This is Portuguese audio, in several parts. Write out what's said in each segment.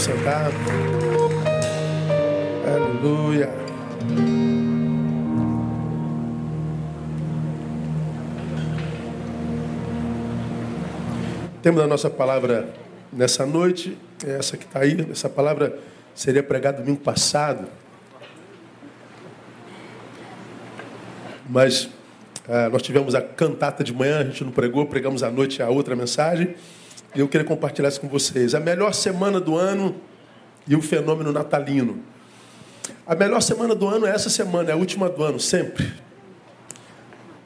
Sentar. Aleluia. O tema da nossa palavra nessa noite é essa que está aí. Essa palavra seria pregada domingo passado. Mas ah, nós tivemos a cantata de manhã, a gente não pregou, pregamos à noite a outra mensagem. E eu queria compartilhar isso com vocês. A melhor semana do ano e o fenômeno natalino. A melhor semana do ano é essa semana, é a última do ano, sempre.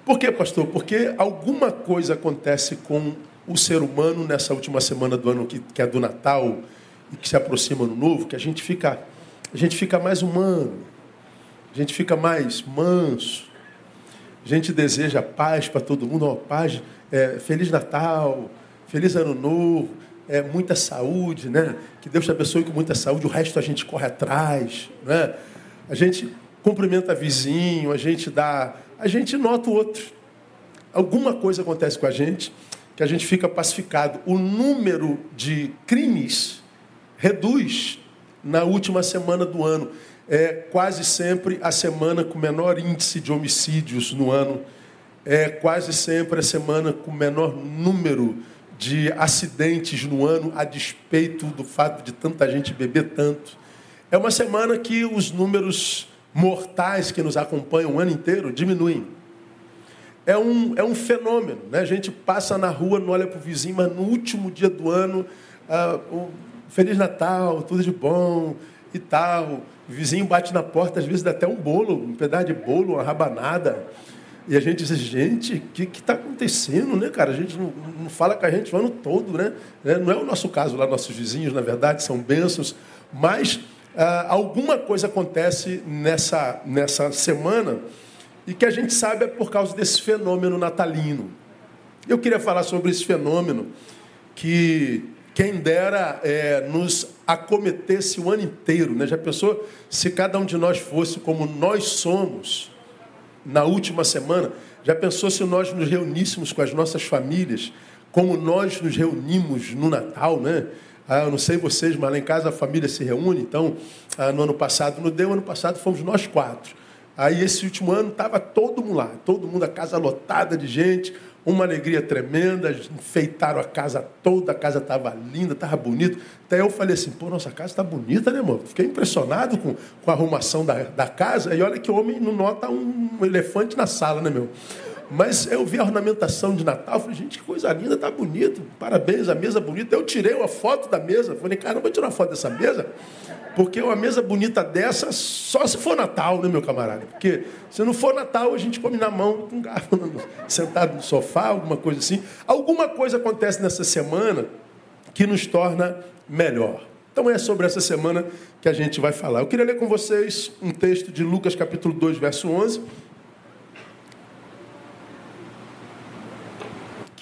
Por quê, pastor? Porque alguma coisa acontece com o ser humano nessa última semana do ano, que, que é do Natal e que se aproxima no novo, que a gente fica, a gente fica mais humano, a gente fica mais manso, a gente deseja paz para todo mundo, uma paz, é, Feliz Natal, Feliz Ano Novo, é, muita saúde, né? Que Deus te abençoe com muita saúde, o resto a gente corre atrás, né? A gente cumprimenta vizinho, a gente dá, a gente nota o outro. Alguma coisa acontece com a gente que a gente fica pacificado. O número de crimes reduz na última semana do ano. É quase sempre a semana com menor índice de homicídios no ano. É quase sempre a semana com menor número de acidentes no ano, a despeito do fato de tanta gente beber tanto. É uma semana que os números mortais que nos acompanham o ano inteiro diminuem. É um, é um fenômeno. Né? A gente passa na rua, não olha para o vizinho, mas no último dia do ano, ah, o Feliz Natal, tudo de bom e tal. O vizinho bate na porta, às vezes dá até um bolo, um pedaço de bolo, uma rabanada. E a gente diz, gente, o que está acontecendo, né, cara? A gente não, não, fala com a gente o ano todo, né? É, não é o nosso caso lá, nossos vizinhos, na verdade, são bênçãos, mas ah, alguma coisa acontece nessa, nessa semana e que a gente sabe é por causa desse fenômeno natalino. Eu queria falar sobre esse fenômeno que quem dera é, nos acometesse o ano inteiro. Né? Já pensou se cada um de nós fosse como nós somos? Na última semana, já pensou se nós nos reuníssemos com as nossas famílias, como nós nos reunimos no Natal, né? Ah, eu não sei vocês, mas lá em casa a família se reúne, então, ah, no ano passado não deu, ano passado fomos nós quatro. Aí esse último ano estava todo mundo lá, todo mundo, a casa lotada de gente, uma alegria tremenda, enfeitaram a casa toda, a casa estava linda, estava bonita. Até eu falei assim, pô, nossa casa está bonita, né, amor? Fiquei impressionado com, com a arrumação da, da casa. E olha que o homem não nota um elefante na sala, né, meu? Mas eu vi a ornamentação de Natal, falei, gente, que coisa linda, tá bonito, parabéns, a mesa bonita. Eu tirei uma foto da mesa, falei, cara, não vou tirar uma foto dessa mesa. Porque uma mesa bonita dessa, só se for Natal, né, meu camarada? Porque se não for Natal, a gente come na mão, com um garfo, sentado no sofá, alguma coisa assim. Alguma coisa acontece nessa semana que nos torna melhor. Então é sobre essa semana que a gente vai falar. Eu queria ler com vocês um texto de Lucas capítulo 2, verso 11,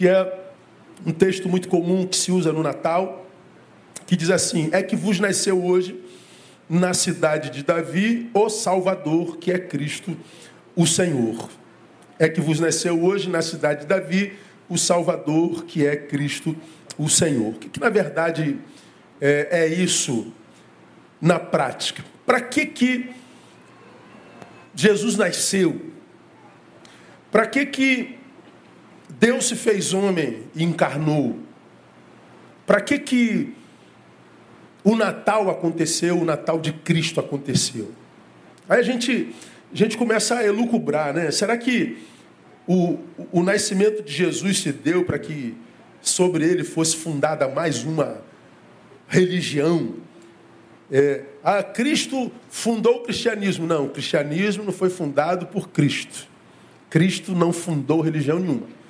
que é um texto muito comum que se usa no Natal, que diz assim: É que vos nasceu hoje na cidade de Davi, o Salvador, que é Cristo, o Senhor. É que vos nasceu hoje na cidade de Davi o Salvador, que é Cristo, o Senhor. Que, que na verdade é, é isso na prática? Para que que Jesus nasceu? Para que que Deus se fez homem e encarnou? Para que que o Natal aconteceu, o Natal de Cristo aconteceu. Aí a gente, a gente começa a elucubrar, né? Será que o, o nascimento de Jesus se deu para que sobre ele fosse fundada mais uma religião? É, ah, Cristo fundou o cristianismo. Não, o cristianismo não foi fundado por Cristo. Cristo não fundou religião nenhuma.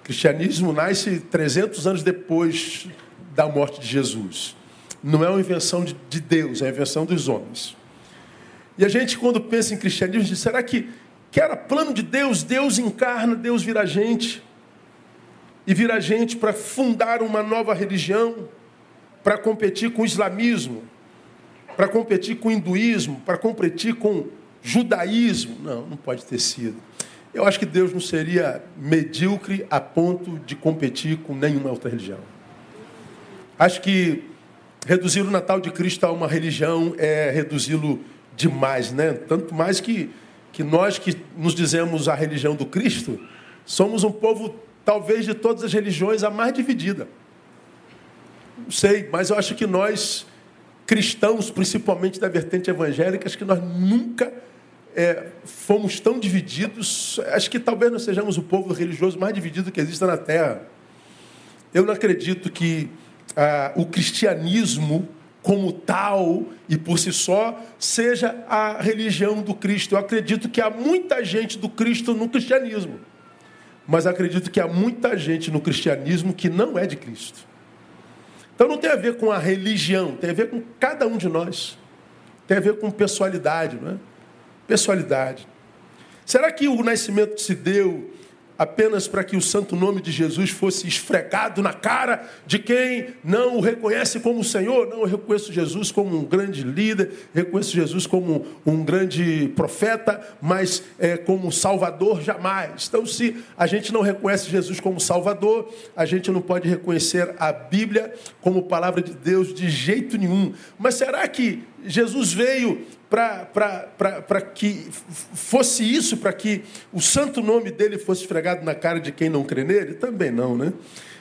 O cristianismo nasce 300 anos depois da morte de Jesus. Não é uma invenção de Deus, é uma invenção dos homens. E a gente, quando pensa em cristianismo, diz: será que, que era plano de Deus? Deus encarna, Deus vira gente. E vira gente para fundar uma nova religião, para competir com o islamismo, para competir com o hinduísmo, para competir com o judaísmo. Não, não pode ter sido. Eu acho que Deus não seria medíocre a ponto de competir com nenhuma outra religião. Acho que reduzir o Natal de Cristo a uma religião é reduzi-lo demais, né? Tanto mais que, que nós que nos dizemos a religião do Cristo, somos um povo, talvez de todas as religiões, a mais dividida. Não sei, mas eu acho que nós, cristãos, principalmente da vertente evangélica, acho que nós nunca é, fomos tão divididos. Acho que talvez nós sejamos o povo religioso mais dividido que existe na Terra. Eu não acredito que ah, o cristianismo como tal e por si só seja a religião do Cristo. Eu acredito que há muita gente do Cristo no cristianismo, mas acredito que há muita gente no cristianismo que não é de Cristo. Então não tem a ver com a religião, tem a ver com cada um de nós. Tem a ver com pessoalidade, não é? Pessoalidade. Será que o nascimento se deu apenas para que o santo nome de Jesus fosse esfregado na cara de quem não o reconhece como Senhor. Não, eu reconheço Jesus como um grande líder, reconheço Jesus como um grande profeta, mas é, como Salvador jamais. Então, se a gente não reconhece Jesus como Salvador, a gente não pode reconhecer a Bíblia como palavra de Deus de jeito nenhum. Mas será que Jesus veio para que fosse isso, para que o santo nome dele fosse esfregado na cara de quem não crê nele? Também não, né?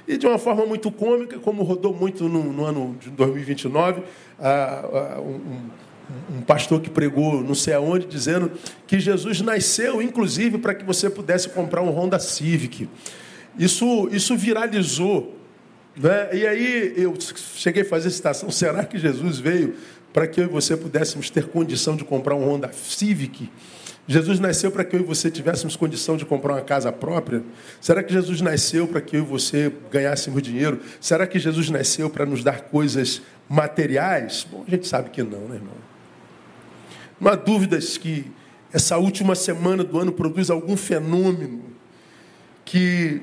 E de uma forma muito cômica, como rodou muito no, no ano de 2029, ah, ah, um, um pastor que pregou não sei aonde, dizendo que Jesus nasceu, inclusive, para que você pudesse comprar um Honda Civic. Isso, isso viralizou. Né? E aí eu cheguei a fazer citação: será que Jesus veio para que eu e você pudéssemos ter condição de comprar um Honda Civic? Jesus nasceu para que eu e você tivéssemos condição de comprar uma casa própria? Será que Jesus nasceu para que eu e você ganhássemos dinheiro? Será que Jesus nasceu para nos dar coisas materiais? Bom, a gente sabe que não, né, irmão? Não há dúvidas que essa última semana do ano produz algum fenômeno que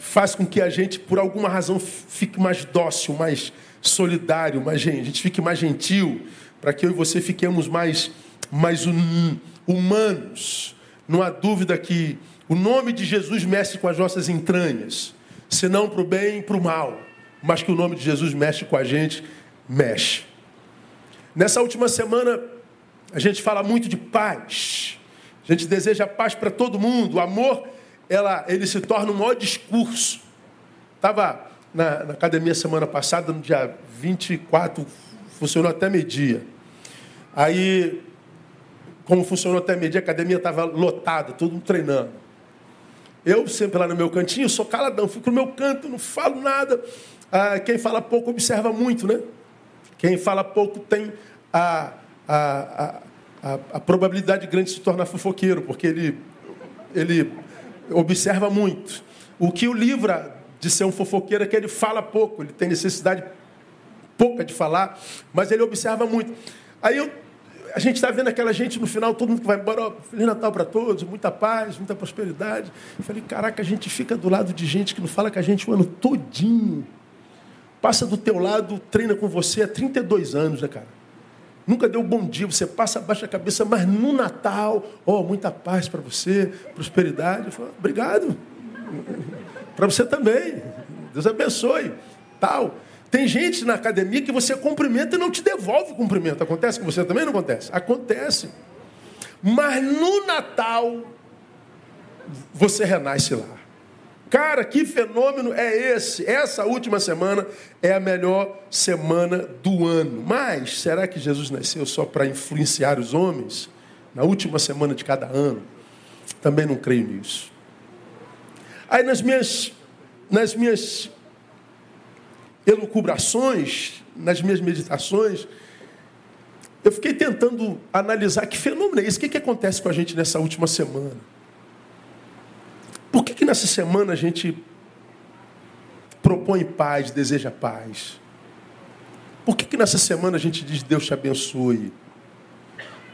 faz com que a gente, por alguma razão, fique mais dócil, mais solidário, mais, a gente fique mais gentil, para que eu e você fiquemos mais, mais humanos. Não há dúvida que o nome de Jesus mexe com as nossas entranhas, se não para o bem e para o mal, mas que o nome de Jesus mexe com a gente, mexe. Nessa última semana, a gente fala muito de paz. A gente deseja paz para todo mundo. Amor, ela, ele se torna um maior discurso. Estava na, na academia semana passada, no dia 24, funcionou até meio-dia. Aí, como funcionou até meio-dia, a academia estava lotada, todo mundo treinando. Eu, sempre lá no meu cantinho, sou caladão, fico no meu canto, não falo nada. Ah, quem fala pouco observa muito, né? Quem fala pouco tem a, a, a, a, probabilidade grande de se tornar fofoqueiro, porque ele, ele observa muito. O que o livra de ser um fofoqueiro é que ele fala pouco, ele tem necessidade pouca de falar, mas ele observa muito. Aí eu, a gente está vendo aquela gente no final, todo mundo que vai embora, ó, Feliz Natal para todos, muita paz, muita prosperidade. Eu falei, caraca, a gente fica do lado de gente que não fala com a gente o ano todinho. Passa do teu lado, treina com você há 32 anos, né, cara? Nunca deu bom dia, você passa, baixa a cabeça, mas no Natal, ó, oh, muita paz para você, prosperidade. Eu falo, obrigado. Para você também. Deus abençoe. Tal. Tem gente na academia que você cumprimenta e não te devolve o cumprimento. Acontece com você também? Não acontece? Acontece. Mas no Natal, você renasce lá. Cara, que fenômeno é esse? Essa última semana é a melhor semana do ano. Mas será que Jesus nasceu só para influenciar os homens? Na última semana de cada ano? Também não creio nisso. Aí nas minhas, nas minhas elucubrações, nas minhas meditações, eu fiquei tentando analisar que fenômeno é esse, o que, que acontece com a gente nessa última semana. Por que, que nessa semana a gente propõe paz, deseja paz? Por que, que nessa semana a gente diz Deus te abençoe?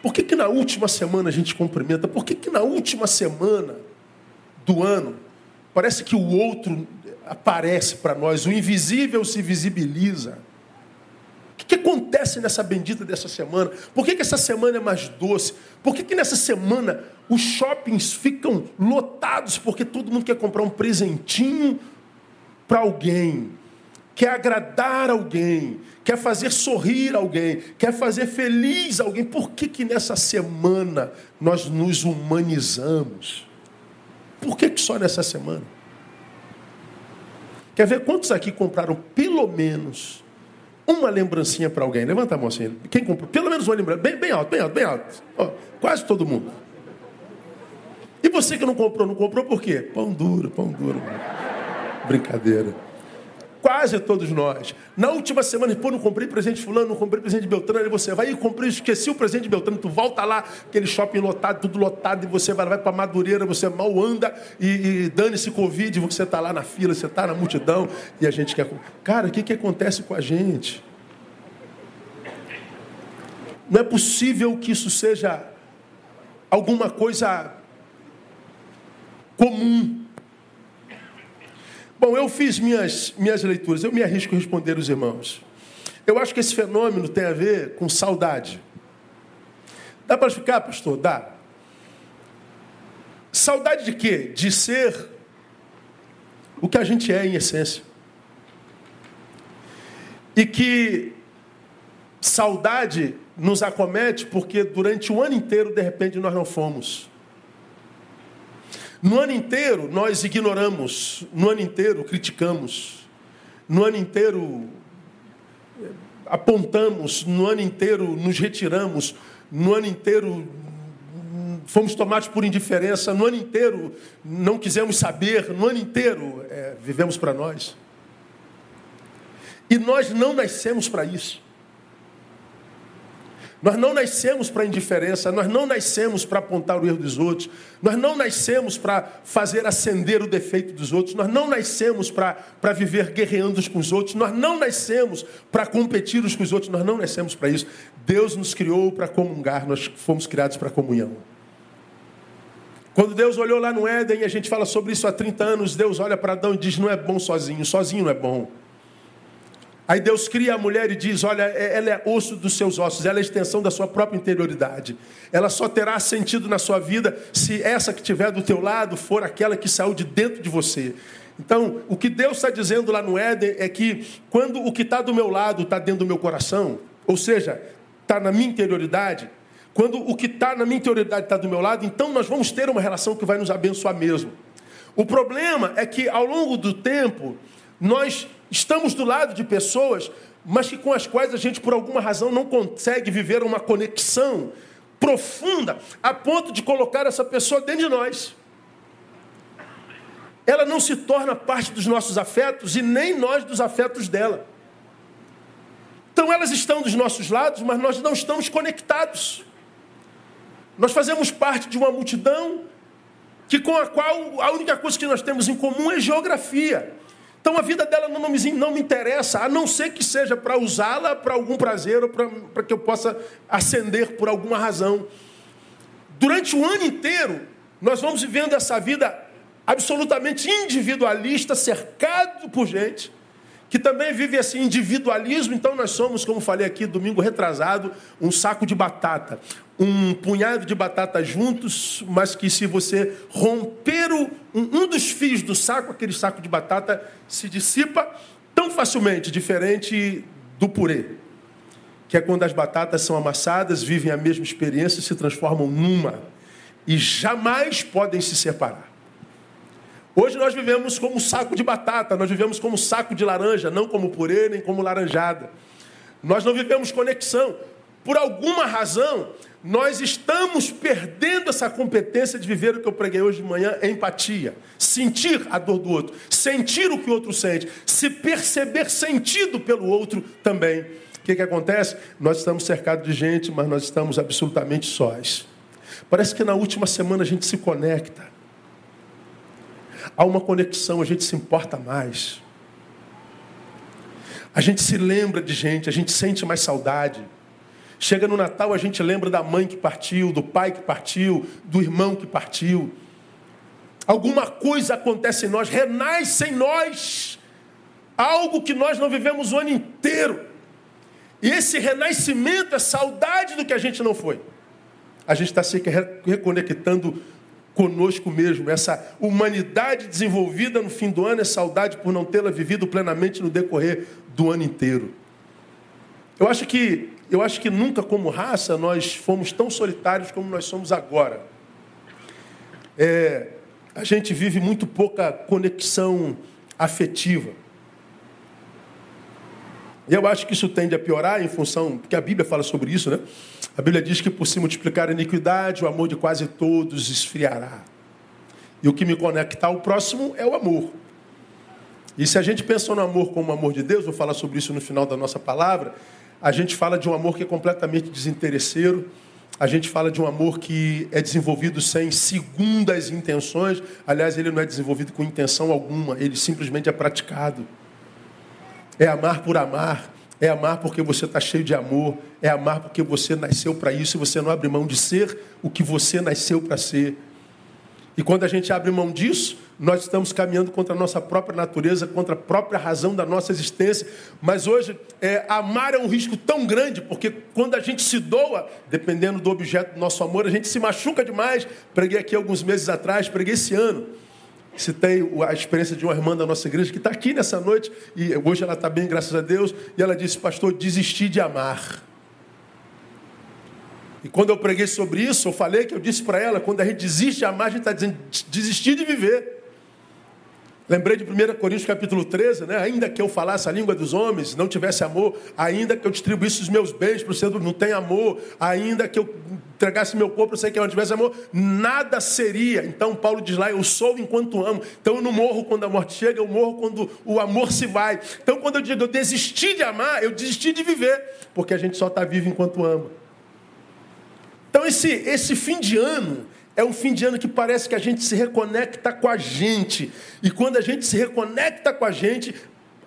Por que, que na última semana a gente cumprimenta? Por que, que na última semana do ano Parece que o outro aparece para nós, o invisível se visibiliza. O que, acontece nessa bendita dessa semana? Por que, que essa semana é mais doce? Por que, que nessa semana os shoppings ficam lotados porque todo mundo quer comprar um presentinho para alguém? quer agradar alguém, quer fazer sorrir alguém, quer fazer feliz alguém. Por que, que nessa semana nós nos humanizamos? Por que, que só nessa semana? Quer ver quantos aqui compraram pelo menos uma lembrancinha para alguém? Levanta a mão assim. Quem comprou? Pelo menos uma lembrança. Bem, bem alto, bem alto, bem alto. Quase todo mundo. E você que não comprou, não comprou por quê? Pão duro, pão duro. Brincadeira. Quase todos nós. Na última semana, pô, não comprei presente de fulano, não comprei presente de Beltrano, aí você vai e comprei, esqueci o presente de Beltrano, tu volta lá, aquele shopping lotado, tudo lotado, e você vai, vai para Madureira, você mal anda, e, e dane-se Covid, você está lá na fila, você está na multidão, e a gente quer. Cara, o que, que acontece com a gente? Não é possível que isso seja alguma coisa comum. Bom, eu fiz minhas, minhas leituras, eu me arrisco a responder os irmãos. Eu acho que esse fenômeno tem a ver com saudade. Dá para explicar, pastor? Dá. Saudade de quê? De ser o que a gente é em essência. E que saudade nos acomete porque durante o ano inteiro, de repente, nós não fomos. No ano inteiro nós ignoramos, no ano inteiro criticamos, no ano inteiro eh, apontamos, no ano inteiro nos retiramos, no ano inteiro fomos tomados por indiferença, no ano inteiro não quisemos saber, no ano inteiro é, vivemos para nós. E nós não nascemos para isso. Nós não nascemos para indiferença, nós não nascemos para apontar o erro dos outros, nós não nascemos para fazer acender o defeito dos outros, nós não nascemos para viver guerreando com os outros, nós não nascemos para competir uns com os outros, nós não nascemos para isso. Deus nos criou para comungar, nós fomos criados para comunhão. Quando Deus olhou lá no Éden, e a gente fala sobre isso há 30 anos, Deus olha para Adão e diz: não é bom sozinho, sozinho não é bom. Aí Deus cria a mulher e diz: Olha, é, ela é osso dos seus ossos, ela é extensão da sua própria interioridade. Ela só terá sentido na sua vida se essa que estiver do teu lado for aquela que saiu de dentro de você. Então, o que Deus está dizendo lá no Éden é que quando o que está do meu lado está dentro do meu coração, ou seja, está na minha interioridade, quando o que está na minha interioridade está do meu lado, então nós vamos ter uma relação que vai nos abençoar mesmo. O problema é que ao longo do tempo, nós Estamos do lado de pessoas, mas que com as quais a gente, por alguma razão, não consegue viver uma conexão profunda a ponto de colocar essa pessoa dentro de nós. Ela não se torna parte dos nossos afetos e nem nós dos afetos dela. Então elas estão dos nossos lados, mas nós não estamos conectados. Nós fazemos parte de uma multidão que com a qual a única coisa que nós temos em comum é geografia. Então a vida dela não me, não me interessa, a não ser que seja para usá-la para algum prazer ou para que eu possa ascender por alguma razão. Durante o ano inteiro, nós vamos vivendo essa vida absolutamente individualista, cercado por gente que também vive esse individualismo, então nós somos, como falei aqui domingo retrasado, um saco de batata, um punhado de batata juntos, mas que se você romper o, um, um dos fios do saco, aquele saco de batata se dissipa tão facilmente, diferente do purê, que é quando as batatas são amassadas, vivem a mesma experiência e se transformam numa e jamais podem se separar. Hoje nós vivemos como saco de batata, nós vivemos como saco de laranja, não como purê nem como laranjada. Nós não vivemos conexão. Por alguma razão, nós estamos perdendo essa competência de viver o que eu preguei hoje de manhã, empatia. Sentir a dor do outro, sentir o que o outro sente, se perceber sentido pelo outro também. O que, que acontece? Nós estamos cercados de gente, mas nós estamos absolutamente sós. Parece que na última semana a gente se conecta há uma conexão, a gente se importa mais. A gente se lembra de gente, a gente sente mais saudade. Chega no Natal, a gente lembra da mãe que partiu, do pai que partiu, do irmão que partiu. Alguma coisa acontece em nós, renasce em nós algo que nós não vivemos o ano inteiro. E esse renascimento é saudade do que a gente não foi. A gente está se reconectando conosco mesmo. Essa humanidade desenvolvida no fim do ano é saudade por não tê-la vivido plenamente no decorrer do ano inteiro. Eu acho que eu acho que nunca como raça nós fomos tão solitários como nós somos agora. É, a gente vive muito pouca conexão afetiva. E eu acho que isso tende a piorar em função, porque a Bíblia fala sobre isso, né? A Bíblia diz que por se multiplicar a iniquidade, o amor de quase todos esfriará. E o que me conecta ao próximo é o amor. E se a gente pensa no amor como o amor de Deus, vou falar sobre isso no final da nossa palavra, a gente fala de um amor que é completamente desinteresseiro, a gente fala de um amor que é desenvolvido sem segundas intenções, aliás, ele não é desenvolvido com intenção alguma, ele simplesmente é praticado. É amar por amar, é amar porque você está cheio de amor, é amar porque você nasceu para isso e você não abre mão de ser o que você nasceu para ser. E quando a gente abre mão disso, nós estamos caminhando contra a nossa própria natureza, contra a própria razão da nossa existência. Mas hoje, é, amar é um risco tão grande, porque quando a gente se doa, dependendo do objeto do nosso amor, a gente se machuca demais. Preguei aqui alguns meses atrás, preguei esse ano. Citei a experiência de uma irmã da nossa igreja que está aqui nessa noite, e hoje ela está bem, graças a Deus, e ela disse: Pastor, desisti de amar. E quando eu preguei sobre isso, eu falei que eu disse para ela: quando a gente desiste de amar, a gente está dizendo desistir de viver. Lembrei de 1 Coríntios capítulo 13, né? Ainda que eu falasse a língua dos homens, não tivesse amor, ainda que eu distribuísse os meus bens para o centro, não tem amor, ainda que eu entregasse meu corpo, eu sei que eu não tivesse amor, nada seria. Então Paulo diz lá, eu sou enquanto amo. Então eu não morro quando a morte chega, eu morro quando o amor se vai. Então quando eu digo eu desisti de amar, eu desisti de viver, porque a gente só está vivo enquanto ama. Então esse, esse fim de ano, é um fim de ano que parece que a gente se reconecta com a gente. E quando a gente se reconecta com a gente,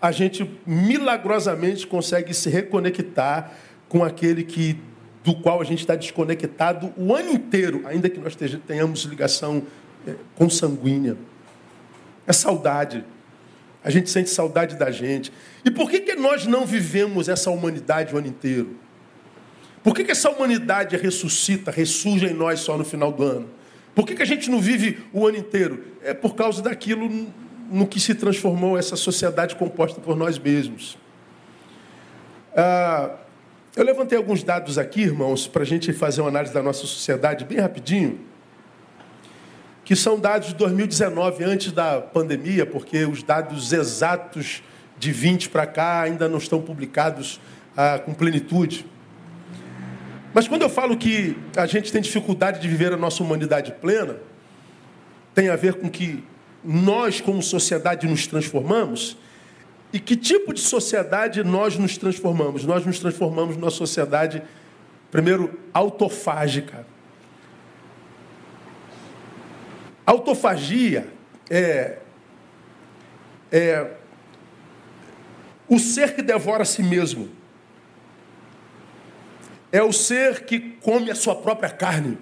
a gente milagrosamente consegue se reconectar com aquele que do qual a gente está desconectado o ano inteiro, ainda que nós tenhamos ligação é, consanguínea. É saudade. A gente sente saudade da gente. E por que, que nós não vivemos essa humanidade o ano inteiro? Por que, que essa humanidade ressuscita, ressurge em nós só no final do ano? Por que, que a gente não vive o ano inteiro? É por causa daquilo no que se transformou essa sociedade composta por nós mesmos. Ah, eu levantei alguns dados aqui, irmãos, para a gente fazer uma análise da nossa sociedade bem rapidinho, que são dados de 2019, antes da pandemia, porque os dados exatos de 20 para cá ainda não estão publicados ah, com plenitude. Mas quando eu falo que a gente tem dificuldade de viver a nossa humanidade plena, tem a ver com que nós, como sociedade, nos transformamos. E que tipo de sociedade nós nos transformamos? Nós nos transformamos numa sociedade, primeiro, autofágica. Autofagia é, é o ser que devora a si mesmo é o ser que come a sua própria carne.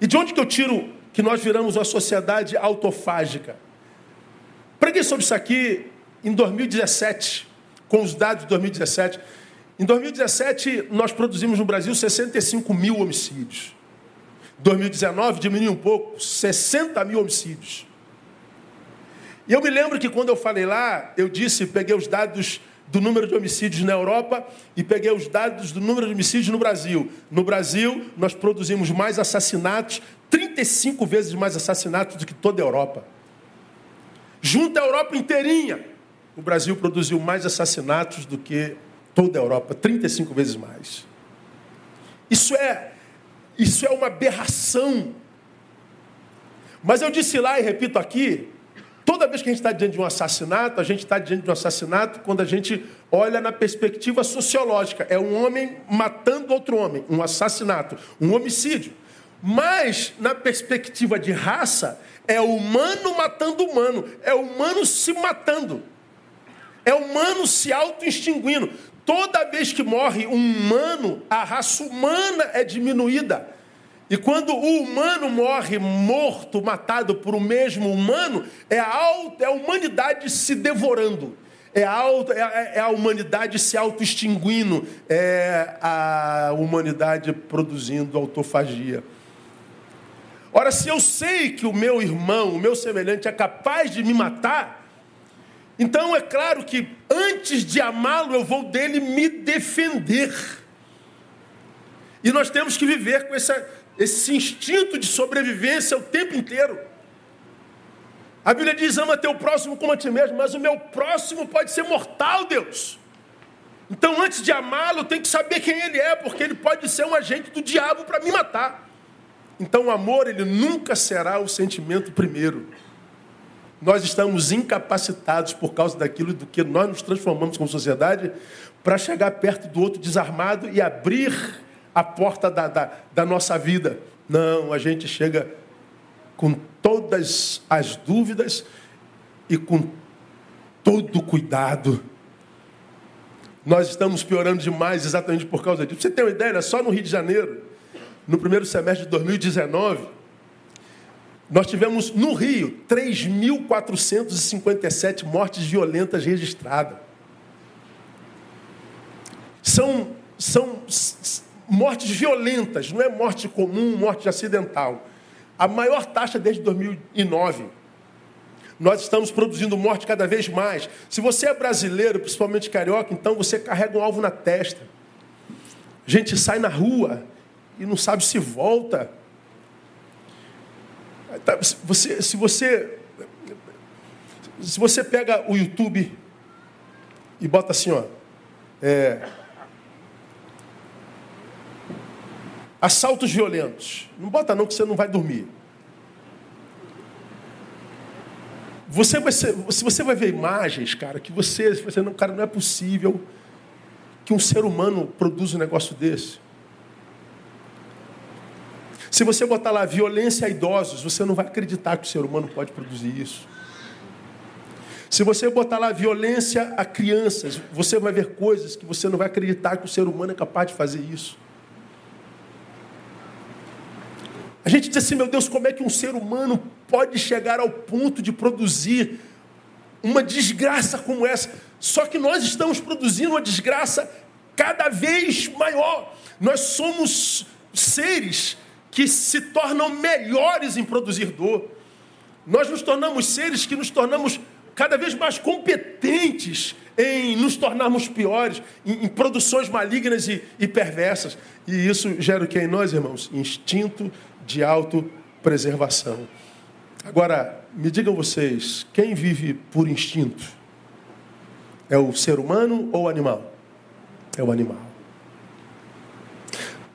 E de onde que eu tiro que nós viramos uma sociedade autofágica? Preguei sobre isso aqui em 2017, com os dados de 2017. Em 2017, nós produzimos no Brasil 65 mil homicídios. 2019 diminuiu um pouco, 60 mil homicídios. E eu me lembro que quando eu falei lá, eu disse, peguei os dados do número de homicídios na Europa e peguei os dados do número de homicídios no Brasil. No Brasil, nós produzimos mais assassinatos, 35 vezes mais assassinatos do que toda a Europa. Junto à Europa inteirinha, o Brasil produziu mais assassinatos do que toda a Europa, 35 vezes mais. Isso é isso é uma aberração. Mas eu disse lá e repito aqui, Toda vez que a gente está diante de um assassinato, a gente está diante de um assassinato quando a gente olha na perspectiva sociológica. É um homem matando outro homem, um assassinato, um homicídio. Mas, na perspectiva de raça, é humano matando humano, é humano se matando, é humano se auto-extinguindo. Toda vez que morre um humano, a raça humana é diminuída. E quando o humano morre morto, matado por o mesmo humano, é a, auto, é a humanidade se devorando. É a, auto, é, é a humanidade se auto-extinguindo. É a humanidade produzindo autofagia. Ora, se eu sei que o meu irmão, o meu semelhante, é capaz de me matar, então é claro que antes de amá-lo, eu vou dele me defender. E nós temos que viver com essa, esse instinto de sobrevivência o tempo inteiro. A Bíblia diz: ama teu próximo como a ti mesmo, mas o meu próximo pode ser mortal, Deus. Então, antes de amá-lo, tenho que saber quem ele é, porque ele pode ser um agente do diabo para me matar. Então, o amor, ele nunca será o sentimento primeiro. Nós estamos incapacitados por causa daquilo do que nós nos transformamos como sociedade para chegar perto do outro desarmado e abrir a porta da, da, da nossa vida. Não, a gente chega com todas as dúvidas e com todo cuidado. Nós estamos piorando demais exatamente por causa disso. Você tem uma ideia? Só no Rio de Janeiro, no primeiro semestre de 2019, nós tivemos no Rio 3.457 mortes violentas registradas. São, são mortes violentas, não é morte comum, morte acidental. A maior taxa desde 2009. Nós estamos produzindo morte cada vez mais. Se você é brasileiro, principalmente carioca, então você carrega um alvo na testa. A gente sai na rua e não sabe se volta. Tá, você, se você se você pega o YouTube e bota assim, ó, é, Assaltos violentos. Não bota não que você não vai dormir. Você vai ser, se você vai ver imagens, cara, que você, você não, cara, não é possível que um ser humano produza um negócio desse. Se você botar lá violência a idosos, você não vai acreditar que o ser humano pode produzir isso. Se você botar lá violência a crianças, você vai ver coisas que você não vai acreditar que o ser humano é capaz de fazer isso. A gente diz assim, meu Deus, como é que um ser humano pode chegar ao ponto de produzir uma desgraça como essa? Só que nós estamos produzindo uma desgraça cada vez maior. Nós somos seres que se tornam melhores em produzir dor. Nós nos tornamos seres que nos tornamos cada vez mais competentes em nos tornarmos piores, em, em produções malignas e, e, perversas. E isso gera o que em nós, irmãos? Instinto de autopreservação. Agora, me digam vocês, quem vive por instinto? É o ser humano ou o animal? É o animal.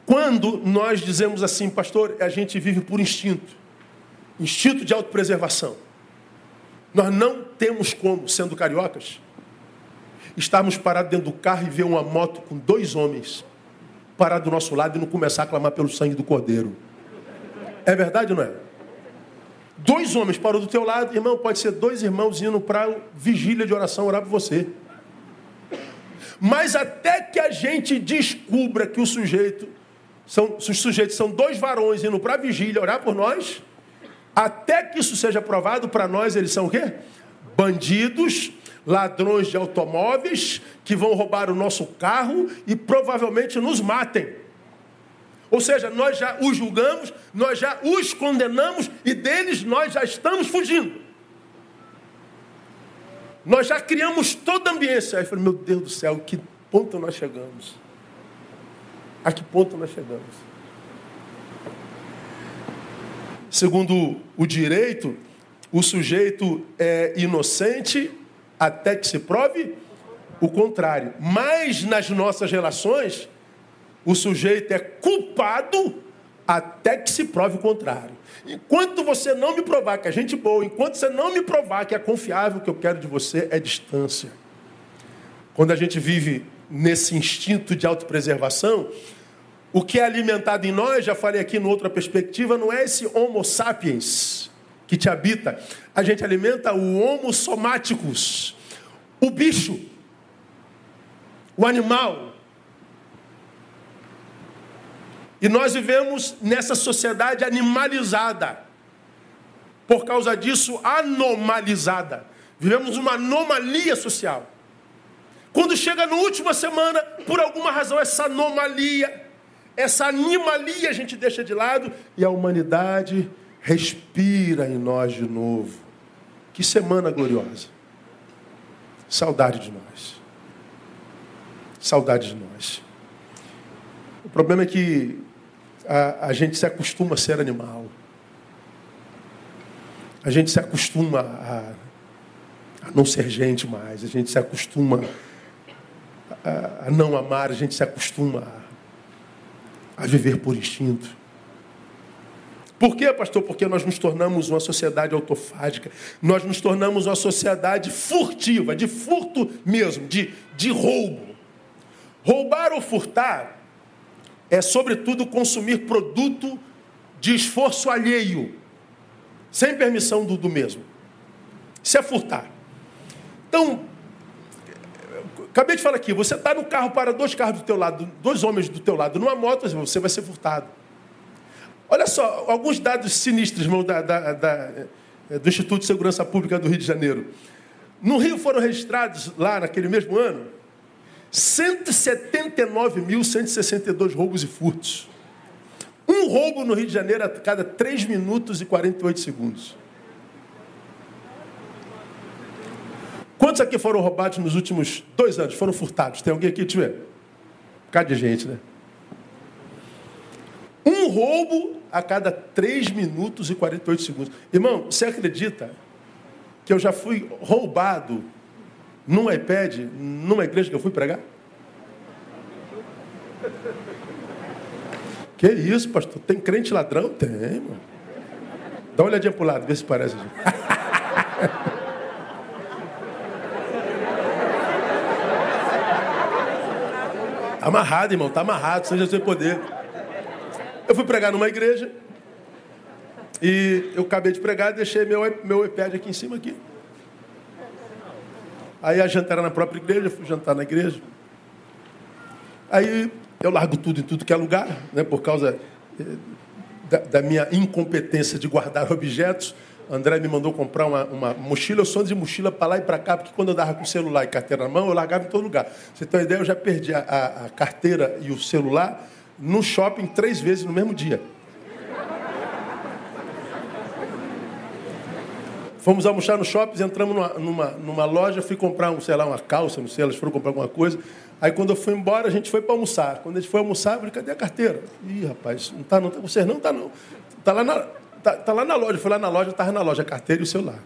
Quando nós dizemos assim, pastor, a gente vive por instinto, instinto de autopreservação, nós não temos como, sendo cariocas, estarmos parados dentro do carro e ver uma moto com dois homens parados do nosso lado e não começar a clamar pelo sangue do cordeiro. É verdade ou não é? Dois homens parou do teu lado, irmão, pode ser dois irmãos indo para vigília de oração orar por você. Mas até que a gente descubra que o sujeito são, os sujeitos são dois varões indo para vigília orar por nós, até que isso seja provado para nós, eles são o quê? Bandidos, ladrões de automóveis que vão roubar o nosso carro e provavelmente nos matem. Ou seja, nós já os julgamos, nós já os condenamos e deles nós já estamos fugindo. Nós já criamos toda a ambiência. Aí eu falei, meu Deus do céu, que ponto nós chegamos? A que ponto nós chegamos? Segundo o direito, o sujeito é inocente até que se prove o contrário. Mas nas nossas relações, o sujeito é culpado até que se prove o contrário. Enquanto você não me provar que é gente boa, enquanto você não me provar que é confiável, o que eu quero de você é distância. Quando a gente vive nesse instinto de autopreservação, o que é alimentado em nós, já falei aqui em outra perspectiva, não é esse homo sapiens que te habita. A gente alimenta o homo somáticos, o bicho, o animal, E nós vivemos nessa sociedade animalizada. Por causa disso, anomalizada. Vivemos uma anomalia social. Quando chega na última semana, por alguma razão, essa anomalia, essa animalia a gente deixa de lado e a humanidade Respira em nós de novo. Que semana gloriosa. Saudade de nós. Saudade de nós. O problema é que a, a gente se acostuma a ser animal. A gente se acostuma a, a não ser gente mais. A gente se acostuma a, a não amar. A gente se acostuma a, a viver por instinto. Por quê, pastor? Porque nós nos tornamos uma sociedade autofágica. Nós nos tornamos uma sociedade furtiva, de furto mesmo, de, de roubo. Roubar ou furtar é, sobretudo, consumir produto de esforço alheio, sem permissão do, do mesmo. Isso é furtar. Então, acabei de falar aqui, você está no carro para dois carros do teu lado, dois homens do teu lado, numa moto, você vai ser furtado. Olha só, alguns dados sinistros irmão, da, da, da, do Instituto de Segurança Pública do Rio de Janeiro. No Rio foram registrados, lá naquele mesmo ano, 179.162 roubos e furtos. Um roubo no Rio de Janeiro a cada 3 minutos e 48 segundos. Quantos aqui foram roubados nos últimos dois anos? Foram furtados? Tem alguém aqui? Deixa eu ver. Um bocado de gente, né? Um roubo a cada 3 minutos e 48 segundos. Irmão, você acredita que eu já fui roubado num iPad, numa igreja que eu fui pregar? Que isso, pastor? Tem crente ladrão? Tem, mano. Dá uma olhadinha pro lado, vê se parece. Tá amarrado, irmão, tá amarrado, seja seu poder. Eu fui pregar numa igreja e eu acabei de pregar, deixei meu, meu iPad aqui em cima aqui. Aí a janta era na própria igreja, fui jantar na igreja. Aí eu largo tudo em tudo que é lugar, né, por causa eh, da, da minha incompetência de guardar objetos. André me mandou comprar uma, uma mochila, eu sou de mochila para lá e para cá, porque quando eu dava com celular e carteira na mão, eu largava em todo lugar. Você tem uma ideia, eu já perdi a, a, a carteira e o celular no shopping três vezes no mesmo dia. Fomos almoçar no shopping, entramos numa, numa, numa, loja, fui comprar, um, sei lá, uma calça, não sei, elas foram comprar alguma coisa. Aí quando eu fui embora, a gente foi para almoçar. Quando a gente foi almoçar, eu falei, cadê a carteira? Ih, rapaz, não está não, tá, vocês não, tá não. Está lá, na, tá, tá lá na loja. Fui lá na loja, estava na loja a carteira e o celular.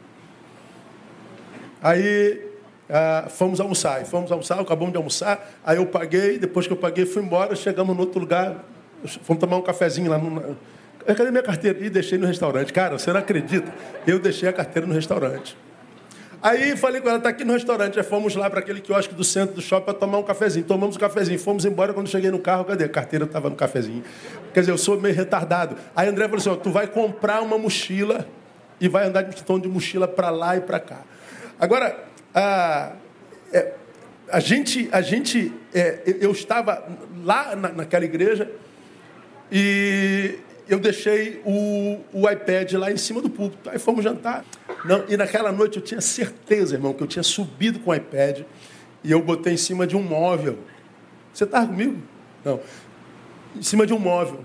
Aí ah, fomos almoçar. Fomos almoçar, acabamos de almoçar. Aí eu paguei, depois que eu paguei, fui embora, chegamos no outro lugar, fomos tomar um cafezinho lá no, Cadê minha carteira? E deixei no restaurante. Cara, você não acredita? Eu deixei a carteira no restaurante. Aí falei com ela, está aqui no restaurante. Aí fomos lá para aquele quiosque do centro do shopping para tomar um cafezinho. Tomamos um cafezinho, fomos embora. Quando cheguei no carro, cadê? A carteira estava no cafezinho. Quer dizer, eu sou meio retardado. Aí André falou assim: ó, tu vai comprar uma mochila e vai andar de tom de mochila para lá e para cá. Agora, a, é, a gente, a gente é, eu estava lá na, naquela igreja e eu deixei o, o iPad lá em cima do púlpito. Aí fomos jantar. Não, e naquela noite eu tinha certeza, irmão, que eu tinha subido com o iPad e eu botei em cima de um móvel. Você estava comigo? Não. Em cima de um móvel.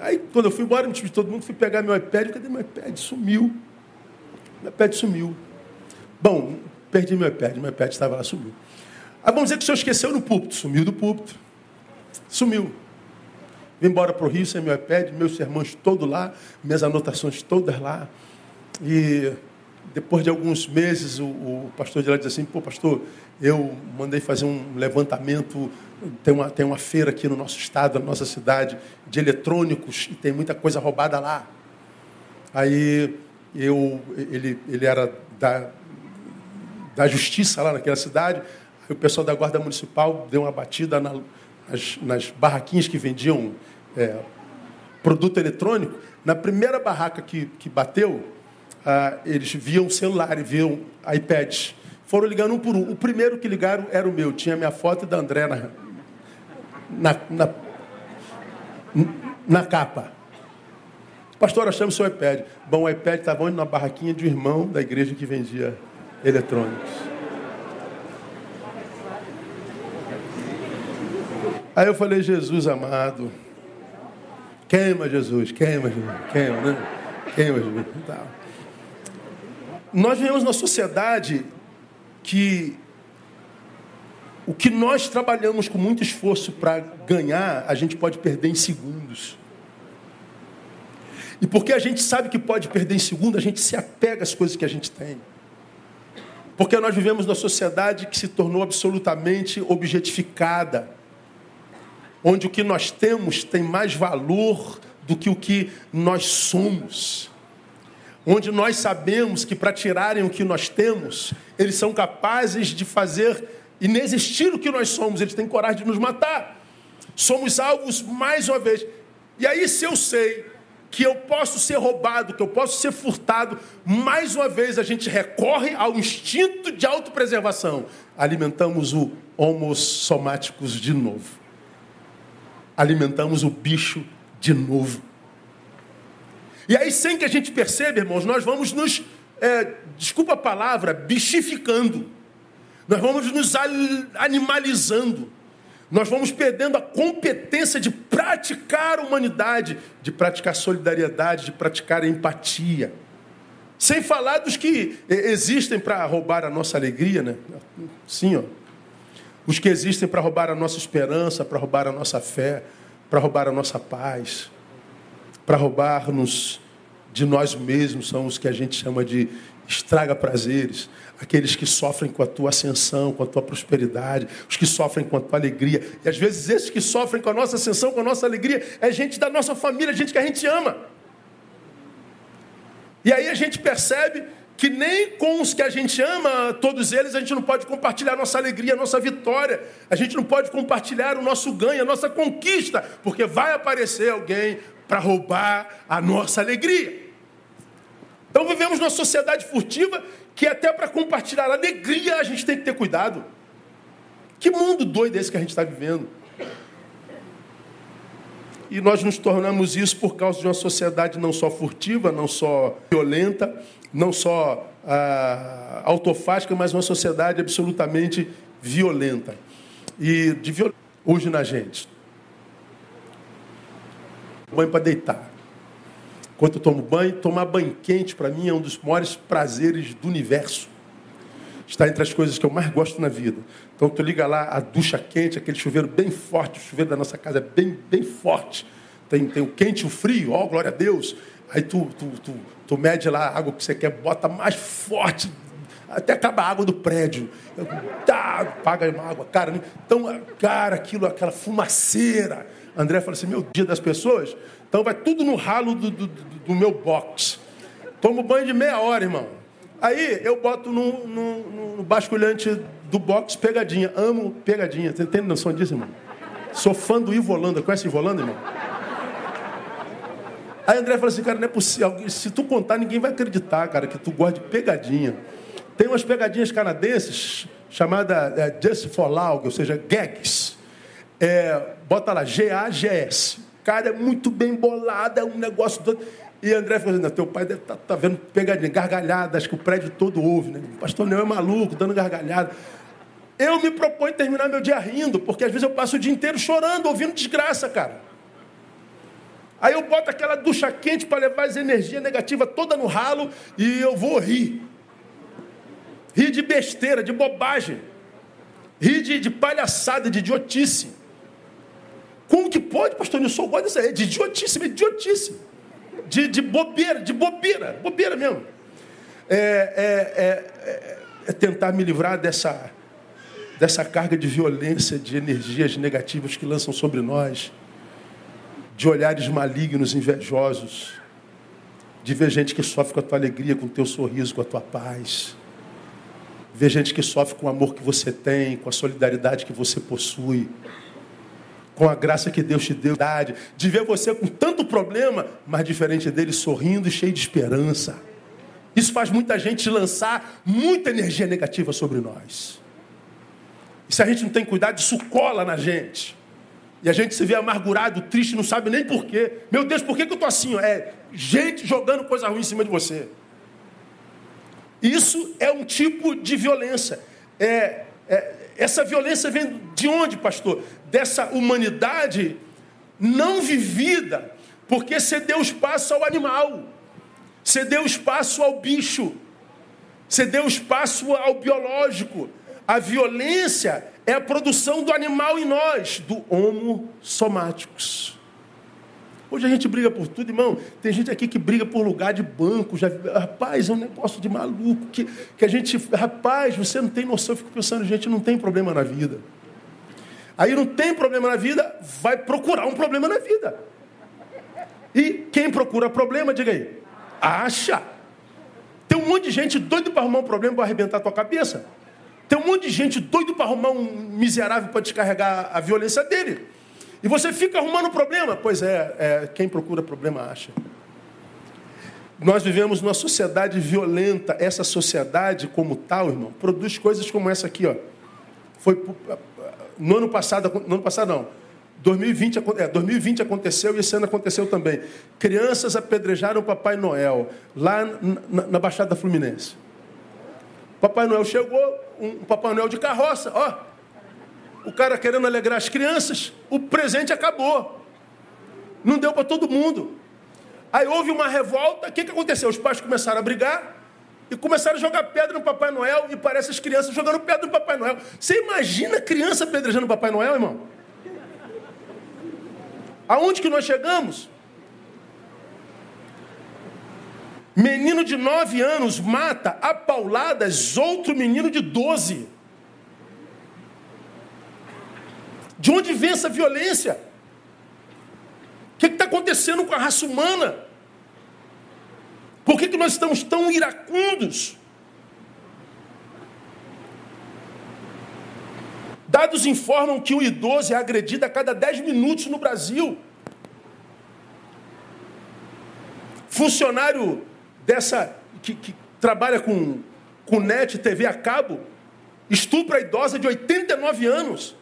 Aí, quando eu fui embora, me de todo mundo, fui pegar meu iPad. Cadê meu iPad? Sumiu. Meu iPad sumiu. Bom, perdi meu iPad. Meu iPad estava lá, sumiu. Aí vamos dizer que o senhor esqueceu no púlpito. Sumiu do púlpito. Sumiu. Vim embora para o Rio sem meu iPad, meus sermões todos lá, minhas anotações todas lá. E depois de alguns meses, o, o pastor de lá disse assim, pô, pastor, eu mandei fazer um levantamento, tem uma, tem uma feira aqui no nosso estado, na nossa cidade, de eletrônicos, e tem muita coisa roubada lá. Aí eu, ele, ele era da, da justiça lá naquela cidade, aí o pessoal da guarda municipal deu uma batida na, nas, barraquinhas que vendiam é, produto eletrônico, na primeira barraca que, que bateu, ah, eles viam celular, viam iPads. Foram ligando um por um. O primeiro que ligaram era o meu, tinha minha foto da André na, na, na, na capa. Pastor, achamos seu iPad. Bom, o iPad estava? Na barraquinha de um irmão da igreja que vendia eletrônicos. Aí eu falei, Jesus amado, queima Jesus, queima Jesus, queima, né? Quem hoje? Tá. Nós vivemos numa sociedade que o que nós trabalhamos com muito esforço para ganhar, a gente pode perder em segundos. E porque a gente sabe que pode perder em segundos, a gente se apega às coisas que a gente tem. Porque nós vivemos numa sociedade que se tornou absolutamente objetificada, onde o que nós temos tem mais valor do que o que nós somos. Onde nós sabemos que para tirarem o que nós temos, eles são capazes de fazer inexistir o que nós somos, eles têm coragem de nos matar. Somos alvos mais uma vez. E aí, se eu sei que eu posso ser roubado, que eu posso ser furtado, mais uma vez a gente recorre ao instinto de autopreservação. Alimentamos o homo somáticos de novo. Alimentamos o bicho de novo. E aí, sem que a gente perceba, irmãos, nós vamos nos, é, desculpa a palavra, bichificando. Nós vamos nos animalizando. Nós vamos perdendo a competência de praticar humanidade, de praticar solidariedade, de praticar empatia. Sem falar dos que existem para roubar a nossa alegria, né? Sim, ó. Os que existem para roubar a nossa esperança, para roubar a nossa fé, para roubar a nossa paz, para roubar-nos de nós mesmos, são os que a gente chama de estraga prazeres aqueles que sofrem com a tua ascensão, com a tua prosperidade, os que sofrem com a tua alegria. E às vezes esses que sofrem com a nossa ascensão, com a nossa alegria, é gente da nossa família, gente que a gente ama. E aí a gente percebe que nem com os que a gente ama, todos eles, a gente não pode compartilhar nossa alegria, a nossa vitória. A gente não pode compartilhar o nosso ganho, a nossa conquista, porque vai aparecer alguém para roubar a nossa alegria. Então vivemos numa sociedade furtiva que até para compartilhar alegria a gente tem que ter cuidado. Que mundo doido é esse que a gente está vivendo? E nós nos tornamos isso por causa de uma sociedade não só furtiva, não só violenta, não só ah, autofágica, mas uma sociedade absolutamente violenta. E de violência hoje na gente. Banho para deitar. Enquanto eu tomo banho, tomar banho quente para mim é um dos maiores prazeres do universo. Está entre as coisas que eu mais gosto na vida. Então tu liga lá a ducha quente, aquele chuveiro bem forte, o chuveiro da nossa casa é bem, bem forte. Tem, tem o quente e o frio, ó, oh, glória a Deus. Aí tu, tu, tu, tu mede lá a água que você quer, bota mais forte, até acaba a água do prédio. Tá, paga uma água, cara. Então, cara, aquilo, aquela fumaceira. André fala assim: meu dia das pessoas, então vai tudo no ralo do, do, do meu box. Tomo banho de meia hora, irmão. Aí eu boto no, no, no basculhante do box pegadinha. Amo pegadinha. Você tem noção disso, irmão? Sou fã do Ivo Holanda. Conhece Ivo Holanda, irmão? Aí André fala assim, cara, não é possível. Se tu contar, ninguém vai acreditar, cara, que tu gosta de pegadinha. Tem umas pegadinhas canadenses chamada é, Just for Laug, ou seja, gags. É, bota lá, G-A-G-S cara é muito bem bolada, é um negócio todo. E André falou assim, teu pai deve tá, tá vendo pegadinha, gargalhada, acho que o prédio todo ouve, né? O pastor Neu é maluco, dando gargalhada. Eu me proponho terminar meu dia rindo, porque às vezes eu passo o dia inteiro chorando, ouvindo desgraça, cara. Aí eu boto aquela ducha quente para levar as energias negativas toda no ralo e eu vou rir. Rir de besteira, de bobagem. Rir de, de palhaçada, de idiotice. Como que pode, pastor Nilson? Eu gosto dessa é de idiotice, de idiotice. De, de bobeira, de bobeira, bobeira mesmo. É, é, é, é, tentar me livrar dessa, dessa carga de violência, de energias negativas que lançam sobre nós, de olhares malignos, invejosos, de ver gente que sofre com a tua alegria, com o teu sorriso, com a tua paz. Ver gente que sofre com o amor que você tem, com a solidariedade que você possui com a graça que Deus te deu, de ver você com tanto problema, mas diferente dele, sorrindo e cheio de esperança. Isso faz muita gente lançar muita energia negativa sobre nós. E se a gente não tem cuidado, isso cola na gente. E a gente se vê amargurado, triste, não sabe nem porquê. Meu Deus, por que, que eu estou assim? É gente jogando coisa ruim em cima de você. Isso é um tipo de violência. É, é, essa violência vem de onde, pastor? Dessa humanidade não vivida, porque cedeu espaço ao animal. Você deu espaço ao bicho. Você deu espaço ao biológico. A violência é a produção do animal em nós, do homo somáticos. Hoje a gente briga por tudo, irmão. Tem gente aqui que briga por lugar de banco. Já, rapaz, é um negócio de maluco. Que, que a gente. Rapaz, você não tem noção. Eu fico pensando, gente, não tem problema na vida. Aí não tem problema na vida, vai procurar um problema na vida. E quem procura problema, diga aí, acha. Tem um monte de gente doido para arrumar um problema para arrebentar a tua cabeça. Tem um monte de gente doido para arrumar um miserável para descarregar a violência dele. E você fica arrumando problema? Pois é, é, quem procura problema acha. Nós vivemos numa sociedade violenta. Essa sociedade, como tal, irmão, produz coisas como essa aqui, ó. Foi no ano passado, no ano passado não. 2020, é, 2020 aconteceu e esse ano aconteceu também. Crianças apedrejaram o Papai Noel lá na, na Baixada Fluminense. Papai Noel chegou, um Papai Noel de carroça, ó, o cara querendo alegrar as crianças, o presente acabou. Não deu para todo mundo. Aí houve uma revolta, o que, que aconteceu? Os pais começaram a brigar e começaram a jogar pedra no Papai Noel e parece as crianças jogando pedra no Papai Noel. Você imagina criança apedrejando o Papai Noel, irmão? Aonde que nós chegamos? Menino de nove anos mata a pauladas outro menino de doze. De onde vem essa violência? O que está acontecendo com a raça humana? Por que, que nós estamos tão iracundos? Dados informam que o idoso é agredido a cada 10 minutos no Brasil. Funcionário dessa que, que trabalha com, com net, TV a cabo, estupra a idosa de 89 anos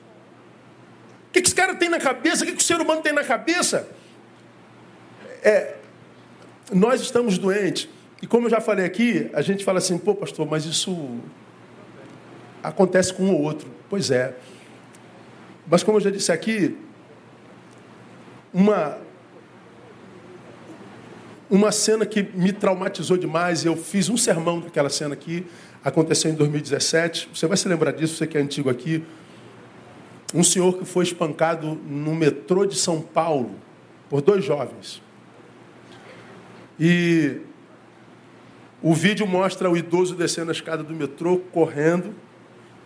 que, que esse cara tem na cabeça? O que, que o ser humano tem na cabeça? É, nós estamos doentes. E como eu já falei aqui, a gente fala assim, pô, pastor, mas isso acontece com um ou outro. Pois é. Mas como eu já disse aqui, uma, uma cena que me traumatizou demais, eu fiz um sermão daquela cena aqui, aconteceu em 2017. Você vai se lembrar disso, você que é antigo aqui um senhor que foi espancado no metrô de São Paulo por dois jovens. E o vídeo mostra o idoso descendo a escada do metrô, correndo,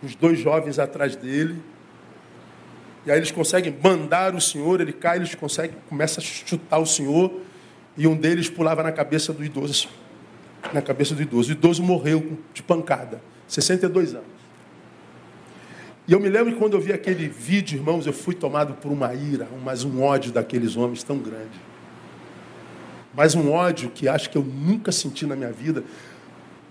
os dois jovens atrás dele. E aí eles conseguem mandar o senhor, ele cai, eles conseguem, começa a chutar o senhor, e um deles pulava na cabeça do idoso, na cabeça do idoso. O idoso morreu de pancada, 62 anos. E eu me lembro que quando eu vi aquele vídeo, irmãos, eu fui tomado por uma ira, mas um ódio daqueles homens tão grande. Mas um ódio que acho que eu nunca senti na minha vida.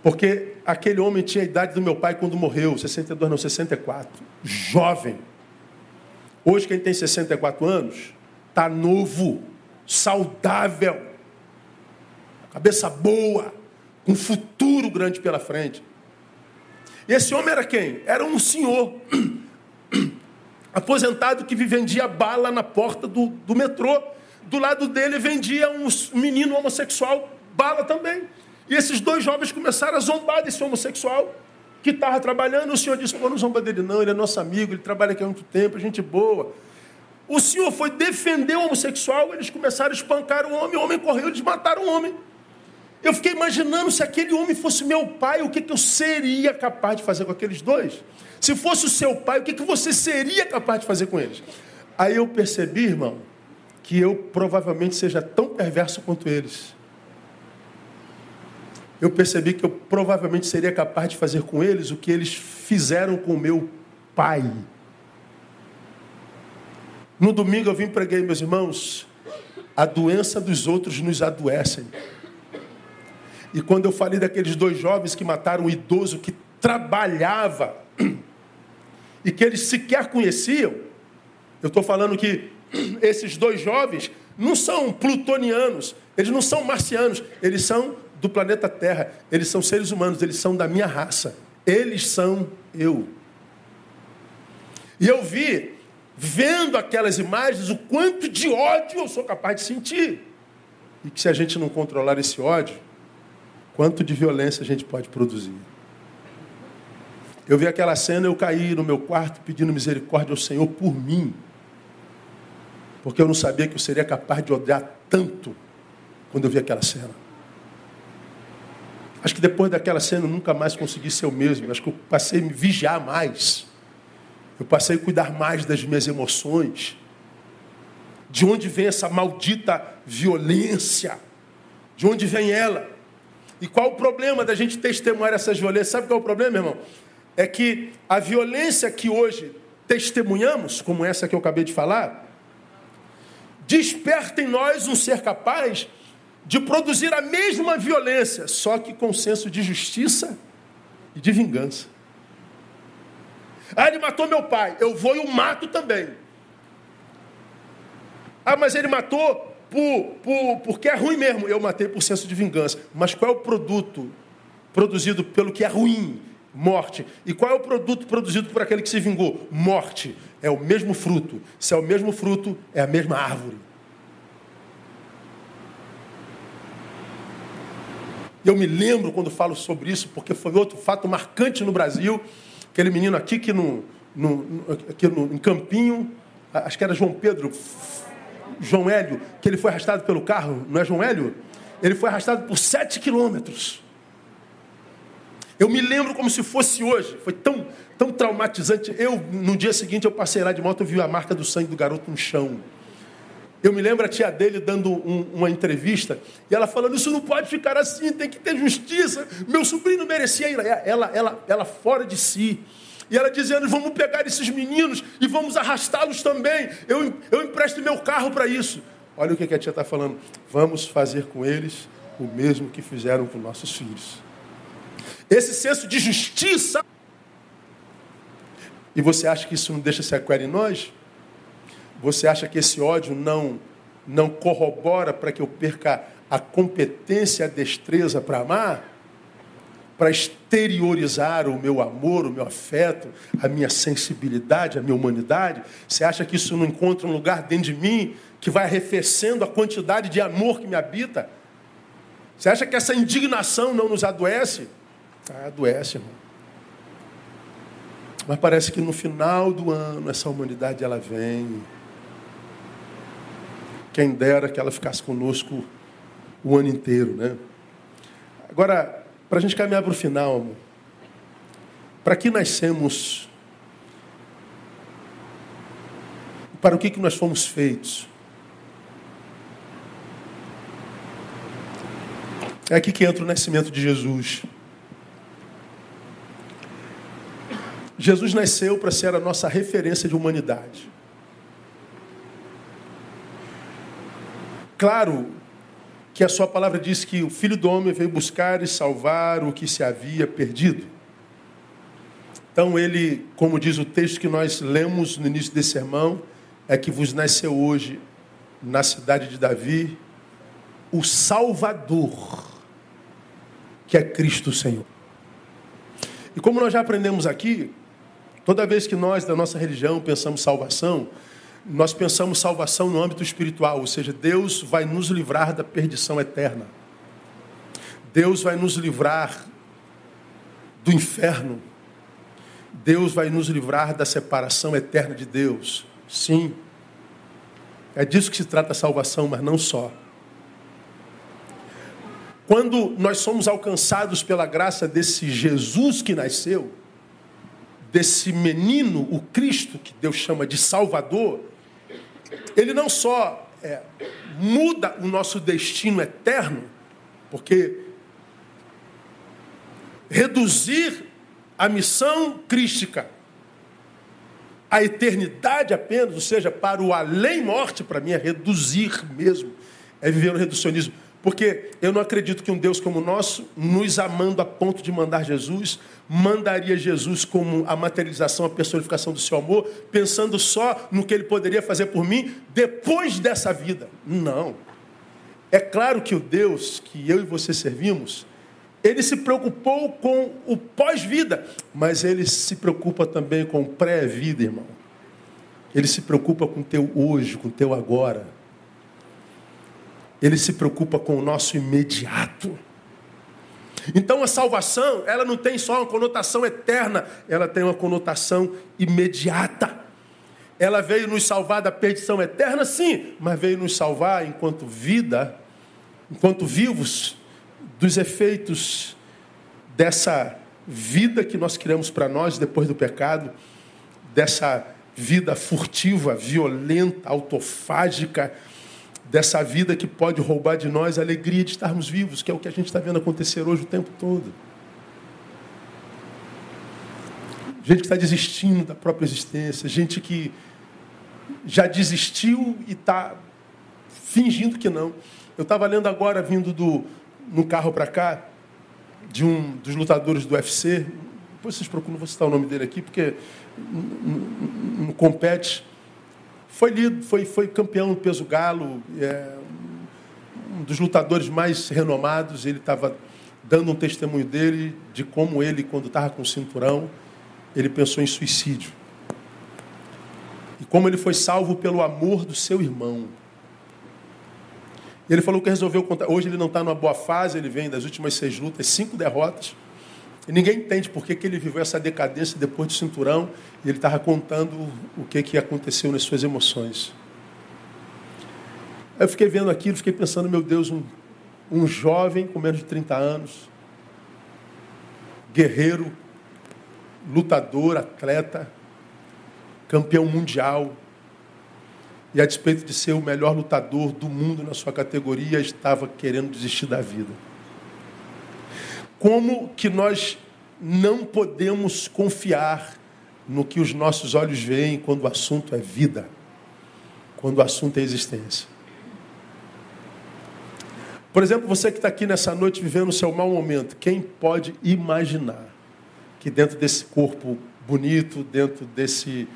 Porque aquele homem tinha a idade do meu pai quando morreu, 62, não, 64. Jovem. Hoje, quem tem 64 anos, está novo, saudável, cabeça boa, com um futuro grande pela frente. E esse homem era quem? Era um senhor aposentado que vendia bala na porta do, do metrô. Do lado dele vendia um menino homossexual bala também. E esses dois jovens começaram a zombar desse homossexual que estava trabalhando. O senhor disse: Pô, não zomba dele, não, ele é nosso amigo, ele trabalha aqui há muito tempo, gente boa. O senhor foi defender o homossexual, eles começaram a espancar o homem, o homem correu, eles mataram o homem. Eu fiquei imaginando se aquele homem fosse meu pai, o que, que eu seria capaz de fazer com aqueles dois? Se fosse o seu pai, o que, que você seria capaz de fazer com eles? Aí eu percebi, irmão, que eu provavelmente seja tão perverso quanto eles. Eu percebi que eu provavelmente seria capaz de fazer com eles o que eles fizeram com meu pai. No domingo eu vim preguei, meus irmãos, a doença dos outros nos adoecem. E quando eu falei daqueles dois jovens que mataram um idoso que trabalhava e que eles sequer conheciam, eu estou falando que esses dois jovens não são plutonianos, eles não são marcianos, eles são do planeta Terra, eles são seres humanos, eles são da minha raça, eles são eu. E eu vi, vendo aquelas imagens, o quanto de ódio eu sou capaz de sentir. E que se a gente não controlar esse ódio, quanto de violência a gente pode produzir. Eu vi aquela cena, eu caí no meu quarto pedindo misericórdia ao Senhor por mim. Porque eu não sabia que eu seria capaz de odiar tanto quando eu vi aquela cena. Acho que depois daquela cena eu nunca mais consegui ser o mesmo. Acho que eu passei a me vigiar mais. Eu passei a cuidar mais das minhas emoções. De onde vem essa maldita violência? De onde vem ela? E qual o problema da gente testemunhar essas violências? Sabe qual é o problema, irmão? É que a violência que hoje testemunhamos, como essa que eu acabei de falar, desperta em nós um ser capaz de produzir a mesma violência, só que com senso de justiça e de vingança. Ah, ele matou meu pai, eu vou e o mato também. Ah, mas ele matou por, por, porque é ruim mesmo. Eu matei por senso de vingança. Mas qual é o produto produzido pelo que é ruim? Morte. E qual é o produto produzido por aquele que se vingou? Morte. É o mesmo fruto. Se é o mesmo fruto, é a mesma árvore. Eu me lembro quando falo sobre isso, porque foi outro fato marcante no Brasil. Aquele menino aqui que no, no, aqui no, em Campinho, acho que era João Pedro, João Hélio, que ele foi arrastado pelo carro, não é João Hélio? Ele foi arrastado por sete quilômetros. Eu me lembro como se fosse hoje. Foi tão, tão traumatizante. Eu, no dia seguinte, eu passei lá de moto e vi a marca do sangue do garoto no chão. Eu me lembro a tia dele dando um, uma entrevista e ela falando: Isso não pode ficar assim, tem que ter justiça. Meu sobrinho merecia ir. Ela, ela, ela fora de si. E ela dizendo: Vamos pegar esses meninos e vamos arrastá-los também. Eu, eu empresto meu carro para isso. Olha o que a tia está falando. Vamos fazer com eles o mesmo que fizeram com nossos filhos. Esse senso de justiça. E você acha que isso não deixa sequela em nós? Você acha que esse ódio não, não corrobora para que eu perca a competência, a destreza para amar? Para exteriorizar o meu amor, o meu afeto, a minha sensibilidade, a minha humanidade? Você acha que isso não encontra um lugar dentro de mim que vai arrefecendo a quantidade de amor que me habita? Você acha que essa indignação não nos adoece? Ah, adoece, irmão. Mas parece que no final do ano essa humanidade ela vem quem dera que ela ficasse conosco o ano inteiro, né? Agora, para a gente caminhar para o final, para que nascemos? Para o que, que nós fomos feitos? É aqui que entra o nascimento de Jesus. Jesus nasceu para ser a nossa referência de humanidade. Claro que a sua palavra diz que o Filho do Homem veio buscar e salvar o que se havia perdido. Então ele, como diz o texto que nós lemos no início desse sermão, é que vos nasceu hoje na cidade de Davi o Salvador, que é Cristo Senhor. E como nós já aprendemos aqui, toda vez que nós da nossa religião pensamos salvação, nós pensamos salvação no âmbito espiritual, ou seja, Deus vai nos livrar da perdição eterna. Deus vai nos livrar do inferno. Deus vai nos livrar da separação eterna de Deus. Sim. É disso que se trata a salvação, mas não só. Quando nós somos alcançados pela graça desse Jesus que nasceu, desse menino, o Cristo, que Deus chama de Salvador, ele não só é, muda o nosso destino eterno, porque reduzir a missão crística à eternidade apenas, ou seja, para o além-morte, para mim é reduzir mesmo, é viver no reducionismo. Porque eu não acredito que um Deus como o nosso, nos amando a ponto de mandar Jesus, mandaria Jesus como a materialização, a personificação do seu amor, pensando só no que ele poderia fazer por mim depois dessa vida. Não. É claro que o Deus que eu e você servimos, ele se preocupou com o pós-vida, mas ele se preocupa também com o pré-vida, irmão. Ele se preocupa com o teu hoje, com o teu agora. Ele se preocupa com o nosso imediato. Então a salvação, ela não tem só uma conotação eterna, ela tem uma conotação imediata. Ela veio nos salvar da perdição eterna, sim, mas veio nos salvar enquanto vida, enquanto vivos, dos efeitos dessa vida que nós criamos para nós depois do pecado, dessa vida furtiva, violenta, autofágica, dessa vida que pode roubar de nós a alegria de estarmos vivos, que é o que a gente está vendo acontecer hoje o tempo todo. Gente que está desistindo da própria existência, gente que já desistiu e está fingindo que não. Eu estava lendo agora, vindo do, no carro para cá, de um dos lutadores do UFC. Depois vocês procuram, vou citar o nome dele aqui, porque não compete. Foi lido, foi, foi campeão no peso galo, é, um dos lutadores mais renomados. Ele estava dando um testemunho dele de como ele, quando estava com o cinturão, ele pensou em suicídio. E como ele foi salvo pelo amor do seu irmão. Ele falou que resolveu contar. Hoje ele não está numa boa fase, ele vem das últimas seis lutas, cinco derrotas. E ninguém entende por que, que ele viveu essa decadência depois do cinturão. E ele estava contando o que, que aconteceu nas suas emoções. Eu fiquei vendo aquilo, fiquei pensando, meu Deus, um, um jovem com menos de 30 anos, guerreiro, lutador, atleta, campeão mundial, e a despeito de ser o melhor lutador do mundo na sua categoria, estava querendo desistir da vida. Como que nós não podemos confiar no que os nossos olhos veem quando o assunto é vida, quando o assunto é existência? Por exemplo, você que está aqui nessa noite vivendo o seu mau momento, quem pode imaginar que dentro desse corpo bonito, dentro desse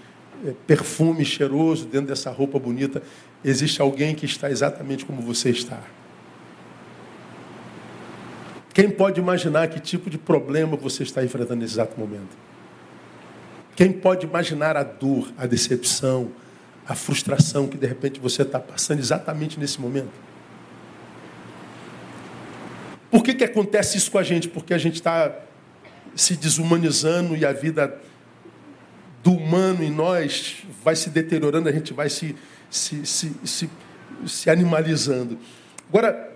é, perfume cheiroso, dentro dessa roupa bonita, existe alguém que está exatamente como você está. Quem pode imaginar que tipo de problema você está enfrentando nesse exato momento? Quem pode imaginar a dor, a decepção, a frustração que de repente você está passando exatamente nesse momento? Por que, que acontece isso com a gente? Porque a gente está se desumanizando e a vida do humano em nós vai se deteriorando, a gente vai se, se, se, se, se animalizando. Agora,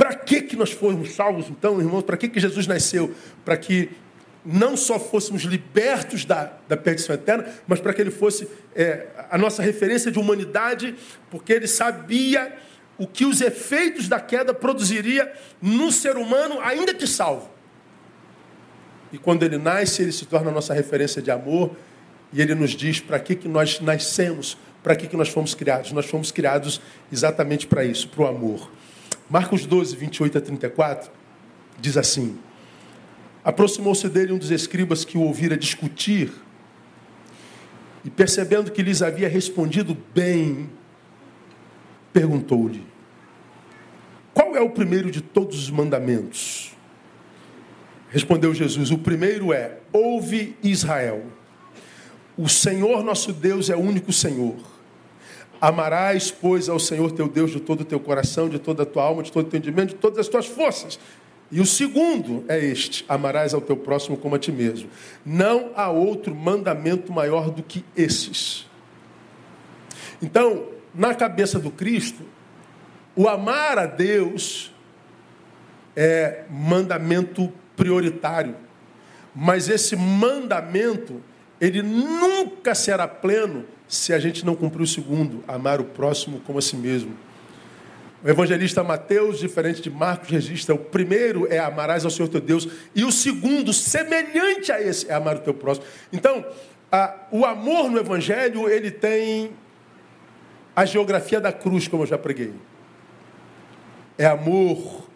para que, que nós fomos salvos, então, irmãos? Para que, que Jesus nasceu? Para que não só fôssemos libertos da, da perdição eterna, mas para que ele fosse é, a nossa referência de humanidade, porque ele sabia o que os efeitos da queda produziria no ser humano, ainda que salvo. E quando ele nasce, ele se torna a nossa referência de amor. E ele nos diz para que, que nós nascemos, para que, que nós fomos criados. Nós fomos criados exatamente para isso, para o amor. Marcos 12, 28 a 34, diz assim: Aproximou-se dele um dos escribas que o ouvira discutir, e percebendo que lhes havia respondido bem, perguntou-lhe: Qual é o primeiro de todos os mandamentos? Respondeu Jesus: O primeiro é: Ouve Israel. O Senhor nosso Deus é o único Senhor. Amarás, pois, ao Senhor teu Deus de todo o teu coração, de toda a tua alma, de todo o teu entendimento, de todas as tuas forças. E o segundo é este: amarás ao teu próximo como a ti mesmo. Não há outro mandamento maior do que esses. Então, na cabeça do Cristo, o amar a Deus é mandamento prioritário. Mas esse mandamento, ele nunca será pleno se a gente não cumprir o segundo, amar o próximo como a si mesmo. O evangelista Mateus, diferente de Marcos, registra: o primeiro é amarás ao Senhor teu Deus, e o segundo, semelhante a esse, é amar o teu próximo. Então, a, o amor no evangelho, ele tem a geografia da cruz, como eu já preguei. É amor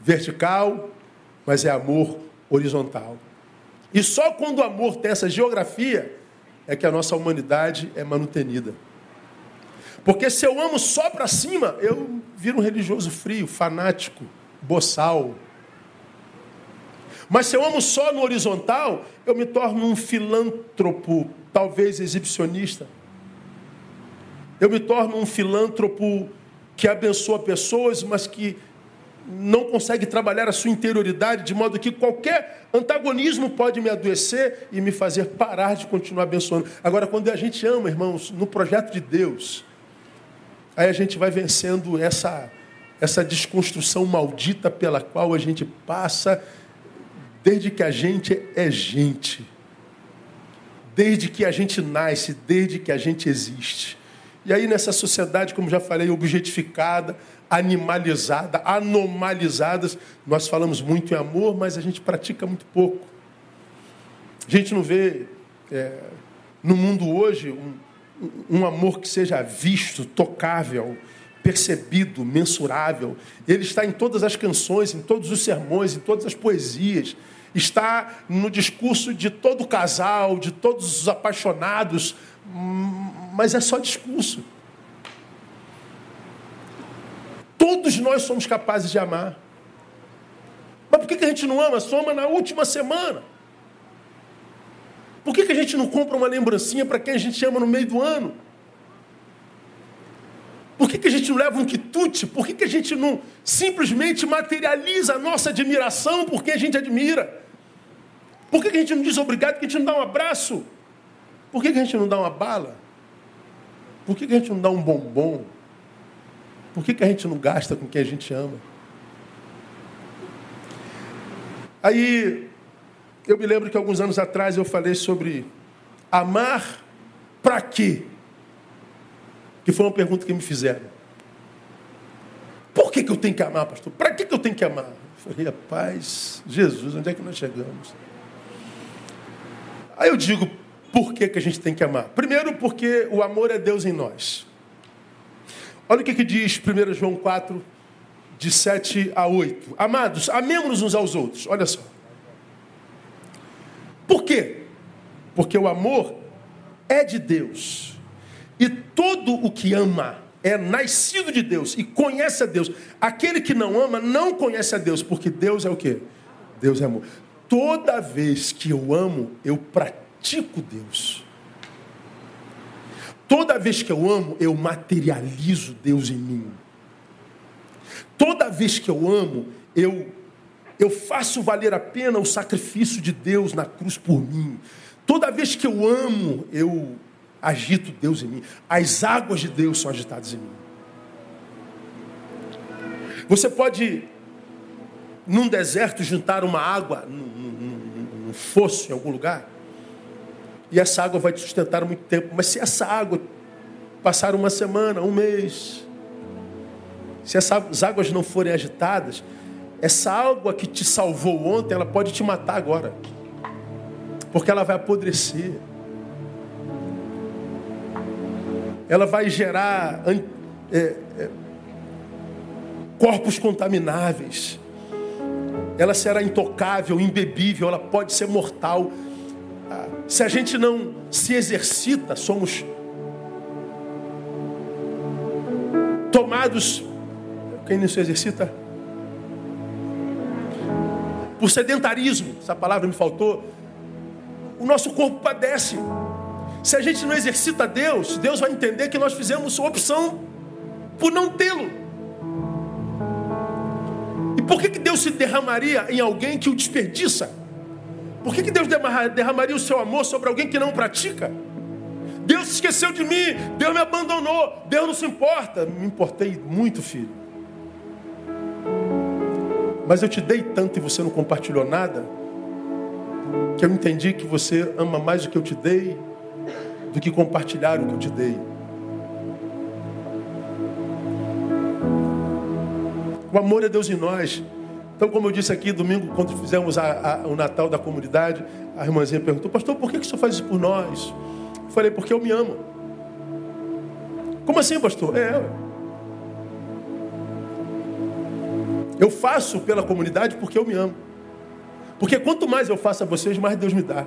vertical, mas é amor horizontal. E só quando o amor tem essa geografia é que a nossa humanidade é manutenida. Porque se eu amo só para cima, eu viro um religioso frio, fanático, boçal. Mas se eu amo só no horizontal, eu me torno um filântropo, talvez exibicionista. Eu me torno um filântropo que abençoa pessoas, mas que não consegue trabalhar a sua interioridade de modo que qualquer antagonismo pode me adoecer e me fazer parar de continuar abençoando. Agora, quando a gente ama, irmãos, no projeto de Deus, aí a gente vai vencendo essa, essa desconstrução maldita pela qual a gente passa desde que a gente é gente, desde que a gente nasce, desde que a gente existe. E aí, nessa sociedade, como já falei, objetificada, animalizada, anomalizadas. Nós falamos muito em amor, mas a gente pratica muito pouco. A gente não vê é, no mundo hoje um, um amor que seja visto, tocável, percebido, mensurável. Ele está em todas as canções, em todos os sermões, em todas as poesias. Está no discurso de todo casal, de todos os apaixonados, mas é só discurso. Todos nós somos capazes de amar. Mas por que a gente não ama? Só ama na última semana. Por que a gente não compra uma lembrancinha para quem a gente ama no meio do ano? Por que a gente não leva um quitute? Por que a gente não simplesmente materializa a nossa admiração por quem a gente admira? Por que a gente não diz obrigado, que a gente não dá um abraço? Por que a gente não dá uma bala? Por que a gente não dá um bombom? Por que, que a gente não gasta com quem a gente ama? Aí, eu me lembro que alguns anos atrás eu falei sobre amar para quê? Que foi uma pergunta que me fizeram. Por que, que eu tenho que amar, pastor? Para que, que eu tenho que amar? Eu falei, rapaz, Jesus, onde é que nós chegamos? Aí eu digo, por que, que a gente tem que amar? Primeiro, porque o amor é Deus em nós. Olha o que, que diz 1 João 4, de 7 a 8. Amados, amemos uns aos outros. Olha só. Por quê? Porque o amor é de Deus. E todo o que ama é nascido de Deus e conhece a Deus. Aquele que não ama não conhece a Deus, porque Deus é o quê? Deus é amor. Toda vez que eu amo, eu pratico Deus. Toda vez que eu amo, eu materializo Deus em mim. Toda vez que eu amo, eu eu faço valer a pena o sacrifício de Deus na cruz por mim. Toda vez que eu amo, eu agito Deus em mim. As águas de Deus são agitadas em mim. Você pode, num deserto, juntar uma água num, num, num fosso em algum lugar e essa água vai te sustentar muito tempo. Mas se essa água passar uma semana, um mês, se essas águas não forem agitadas, essa água que te salvou ontem, ela pode te matar agora. Porque ela vai apodrecer. Ela vai gerar é, é, corpos contamináveis. Ela será intocável, imbebível, ela pode ser mortal se a gente não se exercita, somos tomados. Quem não se exercita? Por sedentarismo, essa palavra me faltou. O nosso corpo padece. Se a gente não exercita Deus, Deus vai entender que nós fizemos opção por não tê-lo. E por que, que Deus se derramaria em alguém que o desperdiça? Por que, que Deus derramaria o seu amor sobre alguém que não pratica? Deus esqueceu de mim, Deus me abandonou, Deus não se importa. Me importei muito, filho. Mas eu te dei tanto e você não compartilhou nada, que eu entendi que você ama mais o que eu te dei do que compartilhar o que eu te dei. O amor é Deus em nós. Então, como eu disse aqui, domingo, quando fizemos a, a, o Natal da comunidade, a irmãzinha perguntou, pastor, por que, que o senhor faz isso por nós? Eu falei, porque eu me amo. Como assim, pastor? É. Eu faço pela comunidade porque eu me amo. Porque quanto mais eu faço a vocês, mais Deus me dá.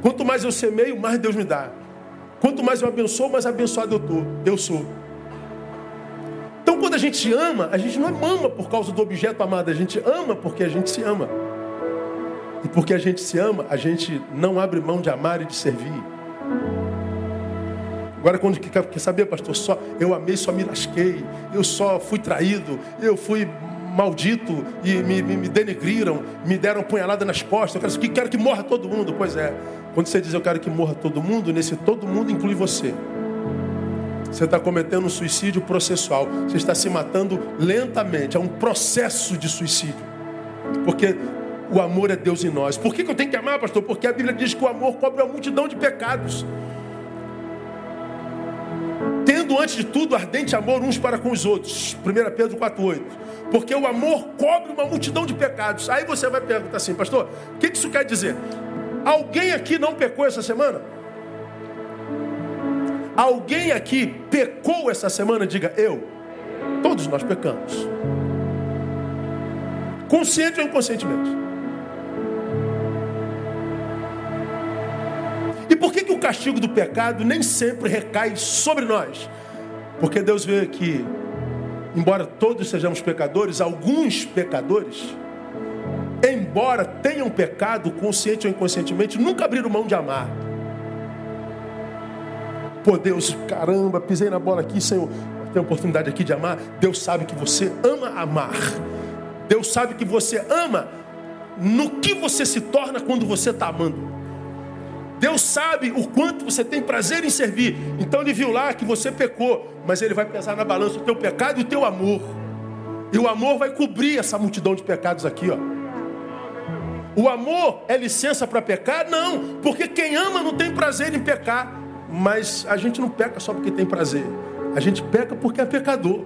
Quanto mais eu semeio, mais Deus me dá. Quanto mais eu abençoo, mais abençoado eu, eu sou. Quando a gente ama, a gente não ama por causa do objeto amado, a gente ama porque a gente se ama. E porque a gente se ama, a gente não abre mão de amar e de servir. Agora, quando quer saber, pastor, só eu amei, só me lasquei, eu só fui traído, eu fui maldito e me, me, me denegriram, me deram punhalada nas costas. Eu quero que, quero que morra todo mundo. Pois é, quando você diz eu quero que morra todo mundo, nesse todo mundo inclui você. Você está cometendo um suicídio processual. Você está se matando lentamente. É um processo de suicídio. Porque o amor é Deus em nós. Por que, eu tenho que amar, pastor? Porque a Bíblia diz que o amor cobre uma multidão de pecados. Tendo antes de tudo ardente amor uns para com os outros. 1 Pedro 4,8. Porque o amor cobre uma multidão de pecados. Aí você vai perguntar assim, pastor, o que isso quer dizer? Alguém aqui não pecou essa semana? Alguém aqui pecou essa semana? Diga eu. Todos nós pecamos. Consciente ou inconscientemente? E por que, que o castigo do pecado nem sempre recai sobre nós? Porque Deus vê que, embora todos sejamos pecadores, alguns pecadores, embora tenham pecado, consciente ou inconscientemente, nunca abriram mão de amar. Pô, Deus, caramba, pisei na bola aqui, Senhor. Tem oportunidade aqui de amar. Deus sabe que você ama amar. Deus sabe que você ama no que você se torna quando você está amando. Deus sabe o quanto você tem prazer em servir. Então ele viu lá que você pecou, mas ele vai pesar na balança o teu pecado e o teu amor. E o amor vai cobrir essa multidão de pecados aqui, ó. O amor é licença para pecar? Não, porque quem ama não tem prazer em pecar. Mas a gente não peca só porque tem prazer. A gente peca porque é pecador.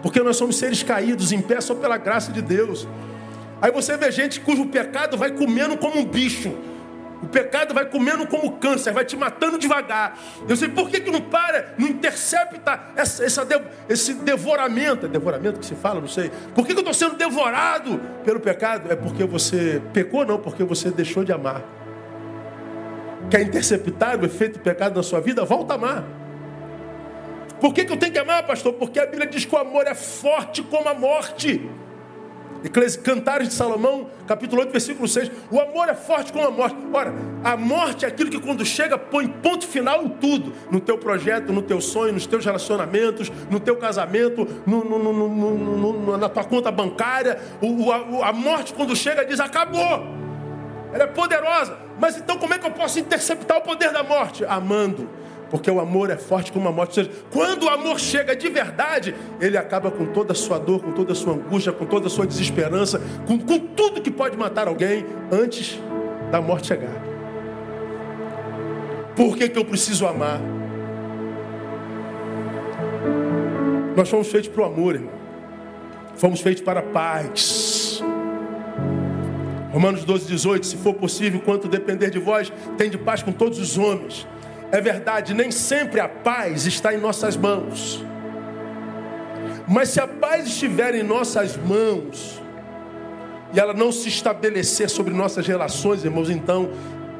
Porque nós somos seres caídos em pé só pela graça de Deus. Aí você vê gente cujo pecado vai comendo como um bicho. O pecado vai comendo como câncer, vai te matando devagar. Eu sei por que, que não para, não intercepta essa, essa, esse devoramento. É devoramento que se fala, não sei. Por que, que eu estou sendo devorado pelo pecado? É porque você pecou, não, porque você deixou de amar. Quer interceptar o efeito do pecado na sua vida? Volta a amar. Por que, que eu tenho que amar, pastor? Porque a Bíblia diz que o amor é forte como a morte. Cantares de Salomão, capítulo 8, versículo 6. O amor é forte como a morte. Ora, a morte é aquilo que quando chega põe ponto final em tudo. No teu projeto, no teu sonho, nos teus relacionamentos, no teu casamento, no, no, no, na tua conta bancária. O, a, a morte quando chega diz acabou. Ela é poderosa. Mas então como é que eu posso interceptar o poder da morte? Amando porque o amor é forte como a morte. Ou seja, quando o amor chega de verdade, ele acaba com toda a sua dor, com toda a sua angústia, com toda a sua desesperança, com, com tudo que pode matar alguém antes da morte chegar. Por que, que eu preciso amar? Nós fomos feitos para o amor, irmão. Fomos feitos para a paz. Romanos 12, 18. Se for possível, quanto depender de vós, tem de paz com todos os homens. É verdade, nem sempre a paz está em nossas mãos. Mas se a paz estiver em nossas mãos, e ela não se estabelecer sobre nossas relações, irmãos, então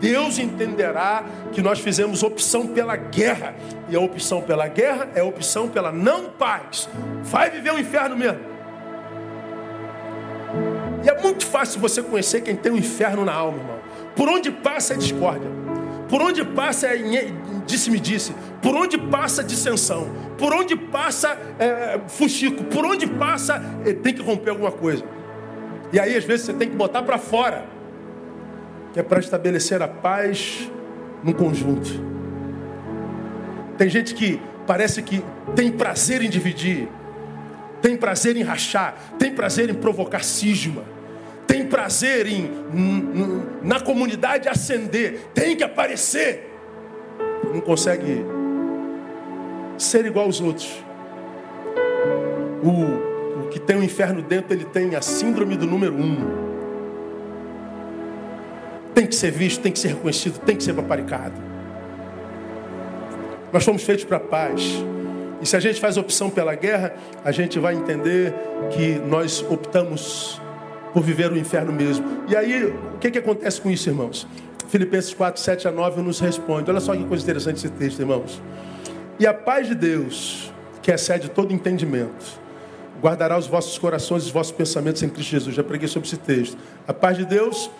Deus entenderá que nós fizemos opção pela guerra. E a opção pela guerra é a opção pela não paz. Vai viver o inferno mesmo. E é muito fácil você conhecer quem tem o inferno na alma, irmão. Por onde passa a discórdia. Por onde passa é disse-me disse. Por onde passa dissensão. Por onde passa é, fuxico. Por onde passa é, tem que romper alguma coisa. E aí às vezes você tem que botar para fora. Que é para estabelecer a paz no conjunto. Tem gente que parece que tem prazer em dividir. Tem prazer em rachar. Tem prazer em provocar cisma tem prazer em na comunidade ascender, tem que aparecer, não consegue ser igual aos outros. O, o que tem o inferno dentro, ele tem a síndrome do número um. Tem que ser visto, tem que ser reconhecido, tem que ser paparicado. Nós fomos feitos para a paz. E se a gente faz opção pela guerra, a gente vai entender que nós optamos por viver o inferno mesmo. E aí, o que, que acontece com isso, irmãos? Filipenses 4, 7 a 9 nos responde. Olha só que coisa interessante esse texto, irmãos. E a paz de Deus, que excede todo entendimento, guardará os vossos corações e os vossos pensamentos em Cristo Jesus. Já preguei sobre esse texto. A paz de Deus,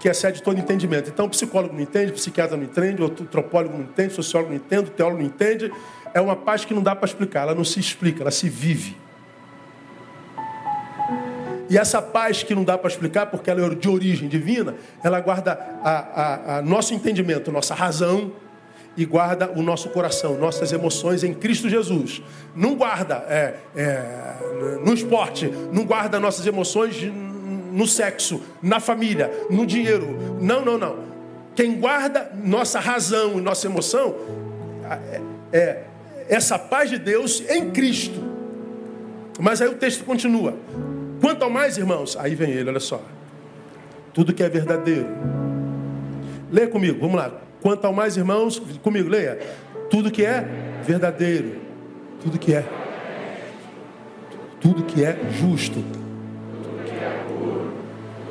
que excede todo entendimento. Então, o psicólogo não entende, o psiquiatra não entende, o antropólogo não entende, o sociólogo não entende, o teólogo não entende. É uma paz que não dá para explicar, ela não se explica, ela se vive. E essa paz que não dá para explicar, porque ela é de origem divina, ela guarda a, a, a nosso entendimento, nossa razão, e guarda o nosso coração, nossas emoções em Cristo Jesus. Não guarda é, é, no esporte, não guarda nossas emoções no sexo, na família, no dinheiro. Não, não, não. Quem guarda nossa razão e nossa emoção é, é essa paz de Deus em Cristo. Mas aí o texto continua. Quanto ao mais, irmãos, aí vem ele, olha só. Tudo que é verdadeiro. Leia comigo, vamos lá. Quanto ao mais, irmãos, comigo, leia. Tudo que é verdadeiro. Tudo que é. Tudo que é justo. Tudo que é puro.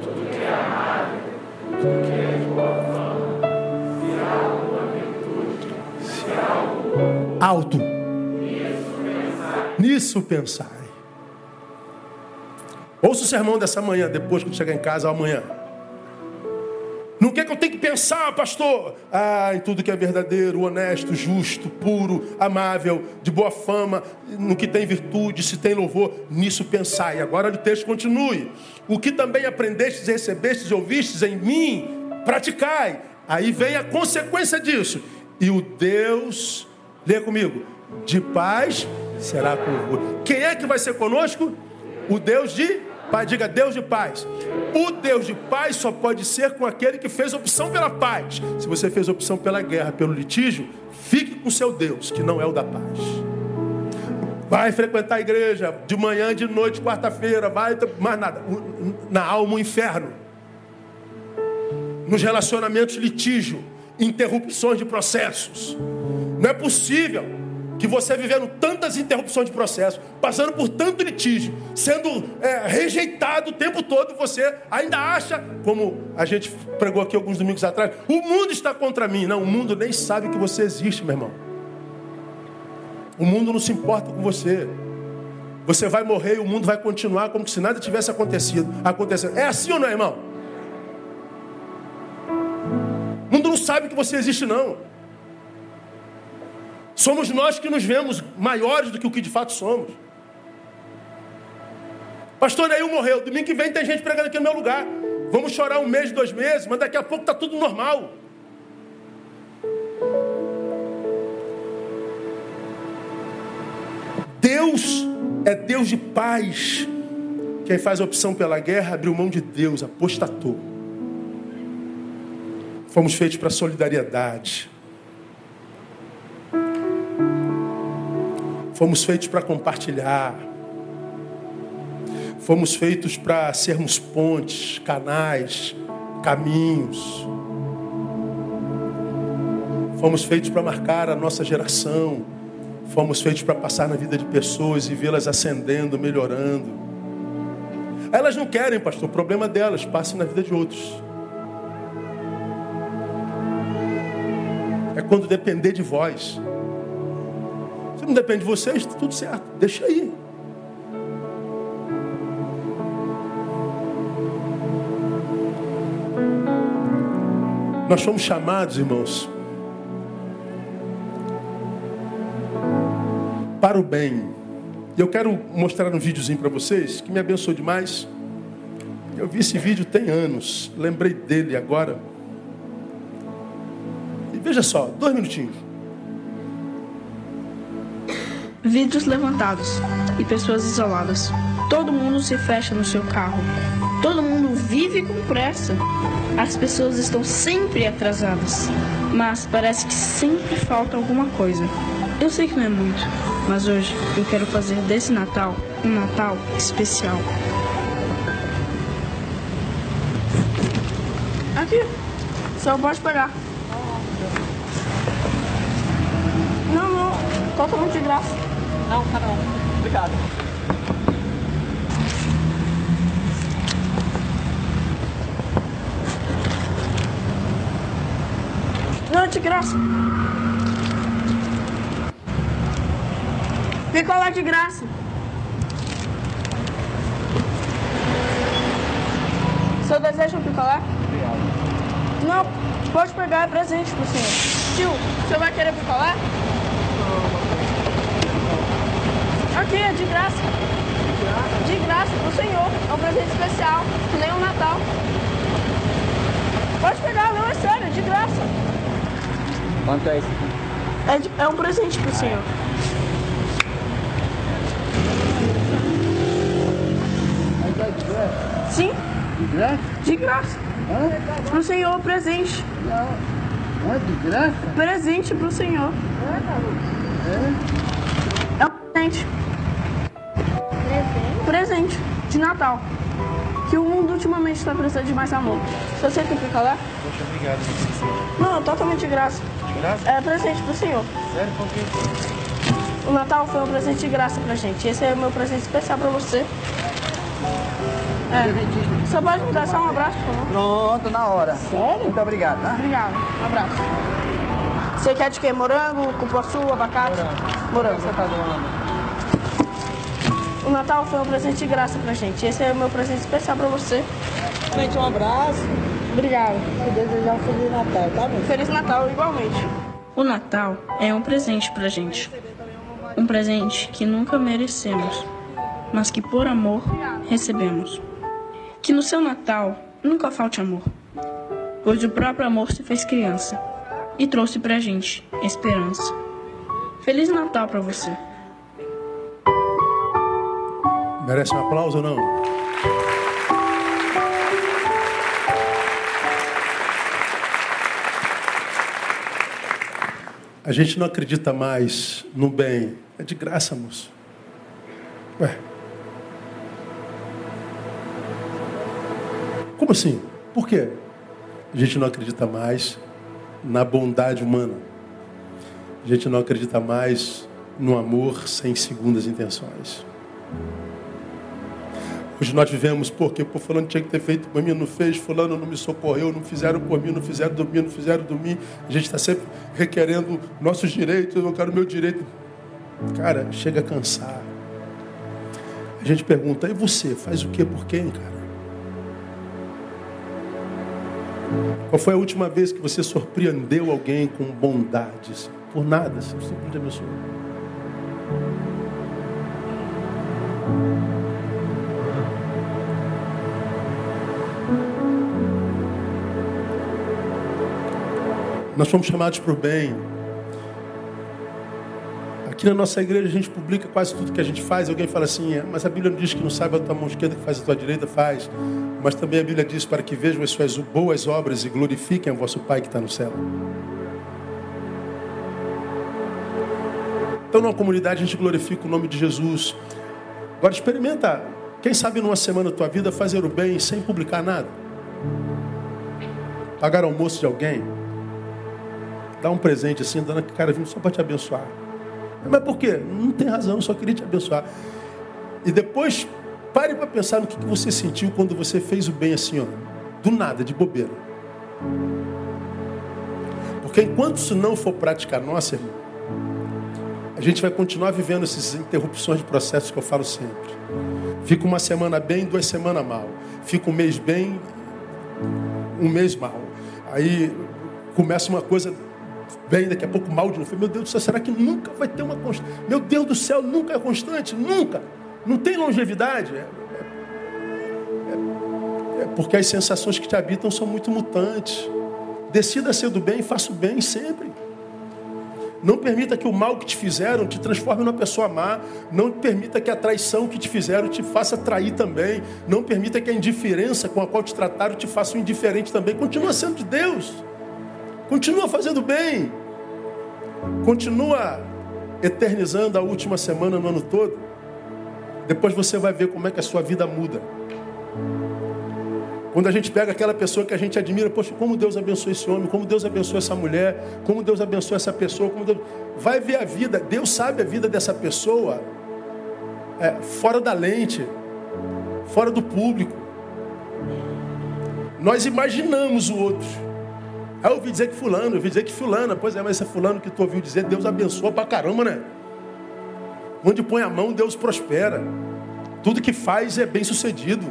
Tudo que é amável. Tudo que é de boa fama. Se há alguma virtude. Se há algum... Alto. Nisso pensai. Nisso pensai. Ouça o sermão dessa manhã, depois que chegar em casa amanhã. No que, é que eu tenho que pensar, pastor? Ah, em tudo que é verdadeiro, honesto, justo, puro, amável, de boa fama, no que tem virtude, se tem louvor, nisso pensai. Agora o texto continue. O que também aprendestes, recebestes e ouvistes em mim, praticai. Aí vem a consequência disso. E o Deus, leia comigo, de paz será convosco. Quem é que vai ser conosco? O Deus de Pai, diga Deus de paz. O Deus de paz só pode ser com aquele que fez opção pela paz. Se você fez opção pela guerra, pelo litígio, fique com seu Deus, que não é o da paz. Vai frequentar a igreja de manhã, de noite, quarta-feira, vai, mais nada. Na alma, o inferno. Nos relacionamentos, litígio, interrupções de processos. Não é possível que você vivendo tantas interrupções de processo, passando por tanto litígio, sendo é, rejeitado o tempo todo, você ainda acha, como a gente pregou aqui alguns domingos atrás, o mundo está contra mim. Não, o mundo nem sabe que você existe, meu irmão. O mundo não se importa com você. Você vai morrer e o mundo vai continuar como se nada tivesse acontecido. acontecendo. É assim ou não irmão? O mundo não sabe que você existe, não. Somos nós que nos vemos maiores do que o que de fato somos. Pastor Neil morreu. Domingo que vem tem gente pregando aqui no meu lugar. Vamos chorar um mês, dois meses, mas daqui a pouco está tudo normal. Deus é Deus de paz. Quem faz opção pela guerra abriu mão de Deus, apostatou. Fomos feitos para solidariedade. Fomos feitos para compartilhar. Fomos feitos para sermos pontes, canais, caminhos. Fomos feitos para marcar a nossa geração. Fomos feitos para passar na vida de pessoas e vê-las ascendendo, melhorando. Elas não querem, pastor, o problema delas, passe na vida de outros. É quando depender de vós. Não depende de vocês, está tudo certo. Deixa aí. Nós fomos chamados, irmãos, para o bem. E eu quero mostrar um videozinho para vocês que me abençoou demais. Eu vi esse vídeo tem anos, lembrei dele agora. E veja só, dois minutinhos. Vidros levantados e pessoas isoladas. Todo mundo se fecha no seu carro. Todo mundo vive com pressa. As pessoas estão sempre atrasadas, mas parece que sempre falta alguma coisa. Eu sei que não é muito, mas hoje eu quero fazer desse Natal um Natal especial. Aqui, só pode pegar. Não, não, totalmente de graça. Não, tá não. Obrigado. Não, de graça. Picolé de graça. O senhor deseja um picolé? Obrigado. Não, pode pegar, é presente pro senhor. Tio, o senhor vai querer picolé? Aqui, é de graça. De graça pro Senhor. É um presente especial, que nem o Natal. Pode pegar, não, é sério, de graça. Quanto é isso? É, de- é um presente pro Senhor. Mas é de graça? Sim, De graça? de graça. Hã? Pro Senhor, presente. Não. Não é de graça? Presente pro Senhor. É? É de Natal. Que o mundo ultimamente está precisando de mais amor. Se você tem picolé? Poxa, obrigado. Não, totalmente de graça. De graça? É presente pro Senhor. Sério? Por quê? O Natal foi um presente de graça pra gente. Esse é o meu presente especial pra você. É. Você pode me dar só um abraço, por favor? Pronto, na hora. Sério? Muito obrigado, tá? Obrigado. Um abraço. Você quer de quê? Morango, cupuaçu, abacate? Morango. Você tá doando? O Natal foi um presente de graça pra gente. Esse é o meu presente especial pra você. Gente, um abraço. Obrigado. E desejar um Feliz Natal, tá bom? Feliz Natal igualmente. O Natal é um presente pra gente. Um presente que nunca merecemos, mas que por amor recebemos. Que no seu Natal nunca falte amor, pois o próprio amor se fez criança e trouxe pra gente esperança. Feliz Natal pra você. Merece um aplauso ou não? A gente não acredita mais no bem. É de graça, moço. Ué. Como assim? Por quê? A gente não acredita mais na bondade humana. A gente não acredita mais no amor sem segundas intenções. Hoje nós vivemos porque pô, fulano tinha que ter feito por mim, não fez, fulano não me socorreu, não fizeram por mim, não fizeram do mim, não fizeram do mim. A gente está sempre requerendo nossos direitos, eu quero meu direito. Cara, chega a cansar. A gente pergunta, e você, faz o que por quem, cara? Qual foi a última vez que você surpreendeu alguém com bondade? Por nada, simplesmente abençoou. Nós fomos chamados para o bem. Aqui na nossa igreja a gente publica quase tudo que a gente faz. Alguém fala assim, "É, mas a Bíblia não diz que não saiba a tua mão esquerda que faz a tua direita, faz. Mas também a Bíblia diz para que vejam as suas boas obras e glorifiquem o vosso Pai que está no céu. Então, numa comunidade, a gente glorifica o nome de Jesus. Agora, experimenta, quem sabe numa semana da tua vida, fazer o bem sem publicar nada. Pagar almoço de alguém. Dar um presente assim, dando aquele cara vindo só para te abençoar. Mas por quê? Não tem razão, só queria te abençoar. E depois, pare para pensar no que que você sentiu quando você fez o bem assim, ó, do nada, de bobeira. Porque enquanto isso não for prática nossa, irmão, a gente vai continuar vivendo essas interrupções de processos que eu falo sempre. Fica uma semana bem, duas semanas mal. Fica um mês bem, um mês mal. Aí começa uma coisa bem, daqui a pouco mal de novo. Meu Deus do céu, será que nunca vai ter uma constante? Meu Deus do céu, nunca é constante? Nunca. Não tem longevidade. É, é- é porque as sensações que te habitam são muito mutantes. Decida ser do bem e faça o bem sempre. Não permita que o mal que te fizeram te transforme numa pessoa má. Não permita que a traição que te fizeram te faça trair também. Não permita que a indiferença com a qual te trataram te faça um indiferente também. Continua sendo de Deus. Continua fazendo bem. Continua eternizando a última semana no ano todo. Depois você vai ver como é que a sua vida muda. Quando a gente pega aquela pessoa que a gente admira, poxa, como Deus abençoou esse homem, como Deus abençoou essa mulher, como Deus abençoou essa pessoa, como Deus... vai ver a vida, Deus sabe a vida dessa pessoa é, fora da lente, fora do público. Nós imaginamos o outro. Aí eu ouvi dizer que fulano, eu ouvi dizer que fulana, pois é, mas esse fulano que tu ouviu dizer, Deus abençoa pra caramba, né? Onde põe a mão, Deus prospera. Tudo que faz é bem sucedido.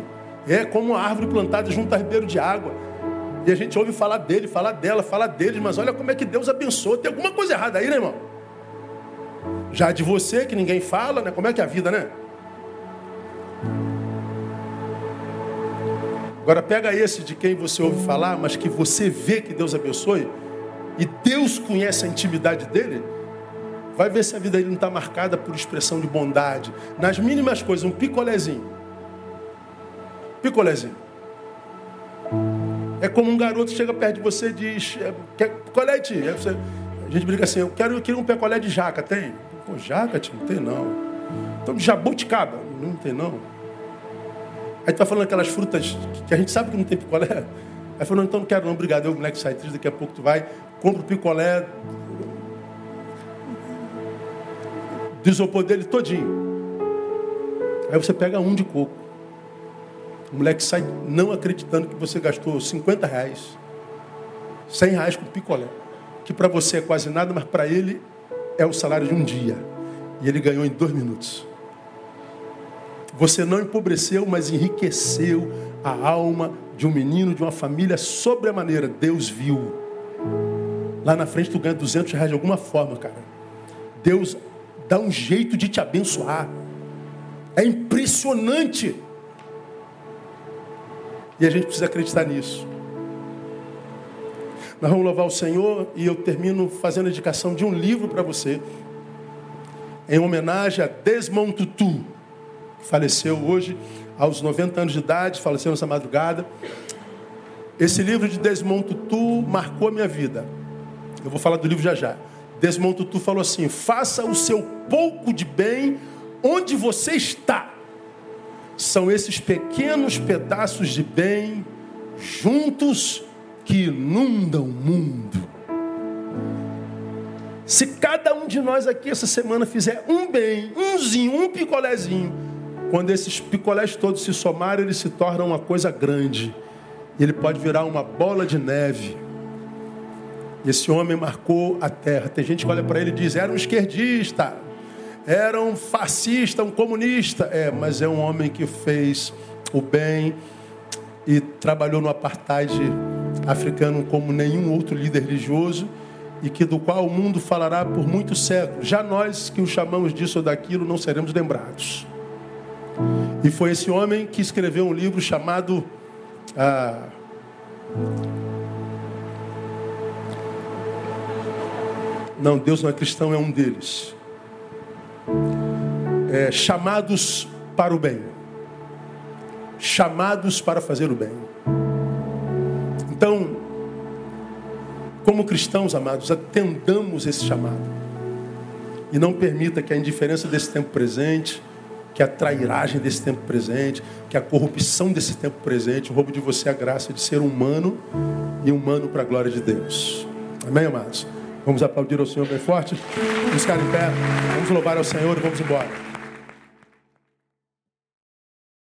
É como uma árvore plantada junto a ribeiro de água. E a gente ouve falar dele, falar dela, falar deles, mas olha como é que Deus abençoa. Tem alguma coisa errada aí, né, irmão? Já de você, que ninguém fala, né? Como é que é a vida, né? Agora pega esse de quem você ouve falar, mas que você vê que Deus abençoe, e Deus conhece a intimidade dele, vai ver se a vida dele não está marcada por expressão de bondade. Nas mínimas coisas, um picolézinho. Picolézinho. É como um garoto chega perto de você e diz, é, quer picolé, tia? Você, a gente brinca assim, eu quero, eu quero um picolé de jaca, tem? Pô, jaca, tia? Não tem não. Então, jabuticaba? Não tem não. Aí tu vai falando aquelas frutas que a gente sabe que não tem picolé. Aí falou, então não quero não, obrigado. Eu, moleque sai triste, daqui a pouco tu vai, compra o picolé do isopor dele todinho. Aí você pega um de coco. O moleque sai não acreditando que você gastou 50 reais, 100 reais com picolé. Que para você é quase nada, mas para ele é o salário de um dia. E ele ganhou em dois minutos. Você não empobreceu, mas enriqueceu a alma de um menino, de uma família sobremaneira. Deus viu. Lá na frente tu ganha 200 reais de alguma forma, cara. Deus dá um jeito de te abençoar. É impressionante. E a gente precisa acreditar nisso. Nós vamos louvar o Senhor e eu termino fazendo a indicação de um livro para você, em homenagem a Desmond Tutu faleceu hoje aos 90 anos de idade, faleceu nessa madrugada. Esse livro de Desmond Tutu marcou a minha vida. Eu vou falar do livro já já. Desmond Tutu falou assim: faça o seu pouco de bem onde você está. São esses pequenos pedaços de bem juntos que inundam o mundo. Se cada um de nós aqui essa semana fizer um bem, umzinho, um picolézinho, quando esses picolés todos se somarem, ele se torna uma coisa grande. Ele pode virar uma bola de neve. Esse homem marcou a terra. Tem gente que olha para ele e diz: era um esquerdista, era um fascista, um comunista. É, mas é um homem que fez o bem e trabalhou no apartheid africano como nenhum outro líder religioso e que do qual o mundo falará por muitos séculos. Já nós que o chamamos disso ou daquilo não seremos lembrados. E foi esse homem que escreveu um livro chamado ah, Não, Deus não é cristão, é um deles. É, chamados para o bem. Chamados para fazer o bem. Então, como cristãos amados, atendamos esse chamado. E não permita que a indiferença desse tempo presente que a trairagem desse tempo presente, que a corrupção desse tempo presente roube de você a graça de ser humano e humano para a glória de Deus. Amém, amados? Vamos aplaudir ao Senhor bem forte? Ficar em pé, vamos louvar ao Senhor e vamos embora.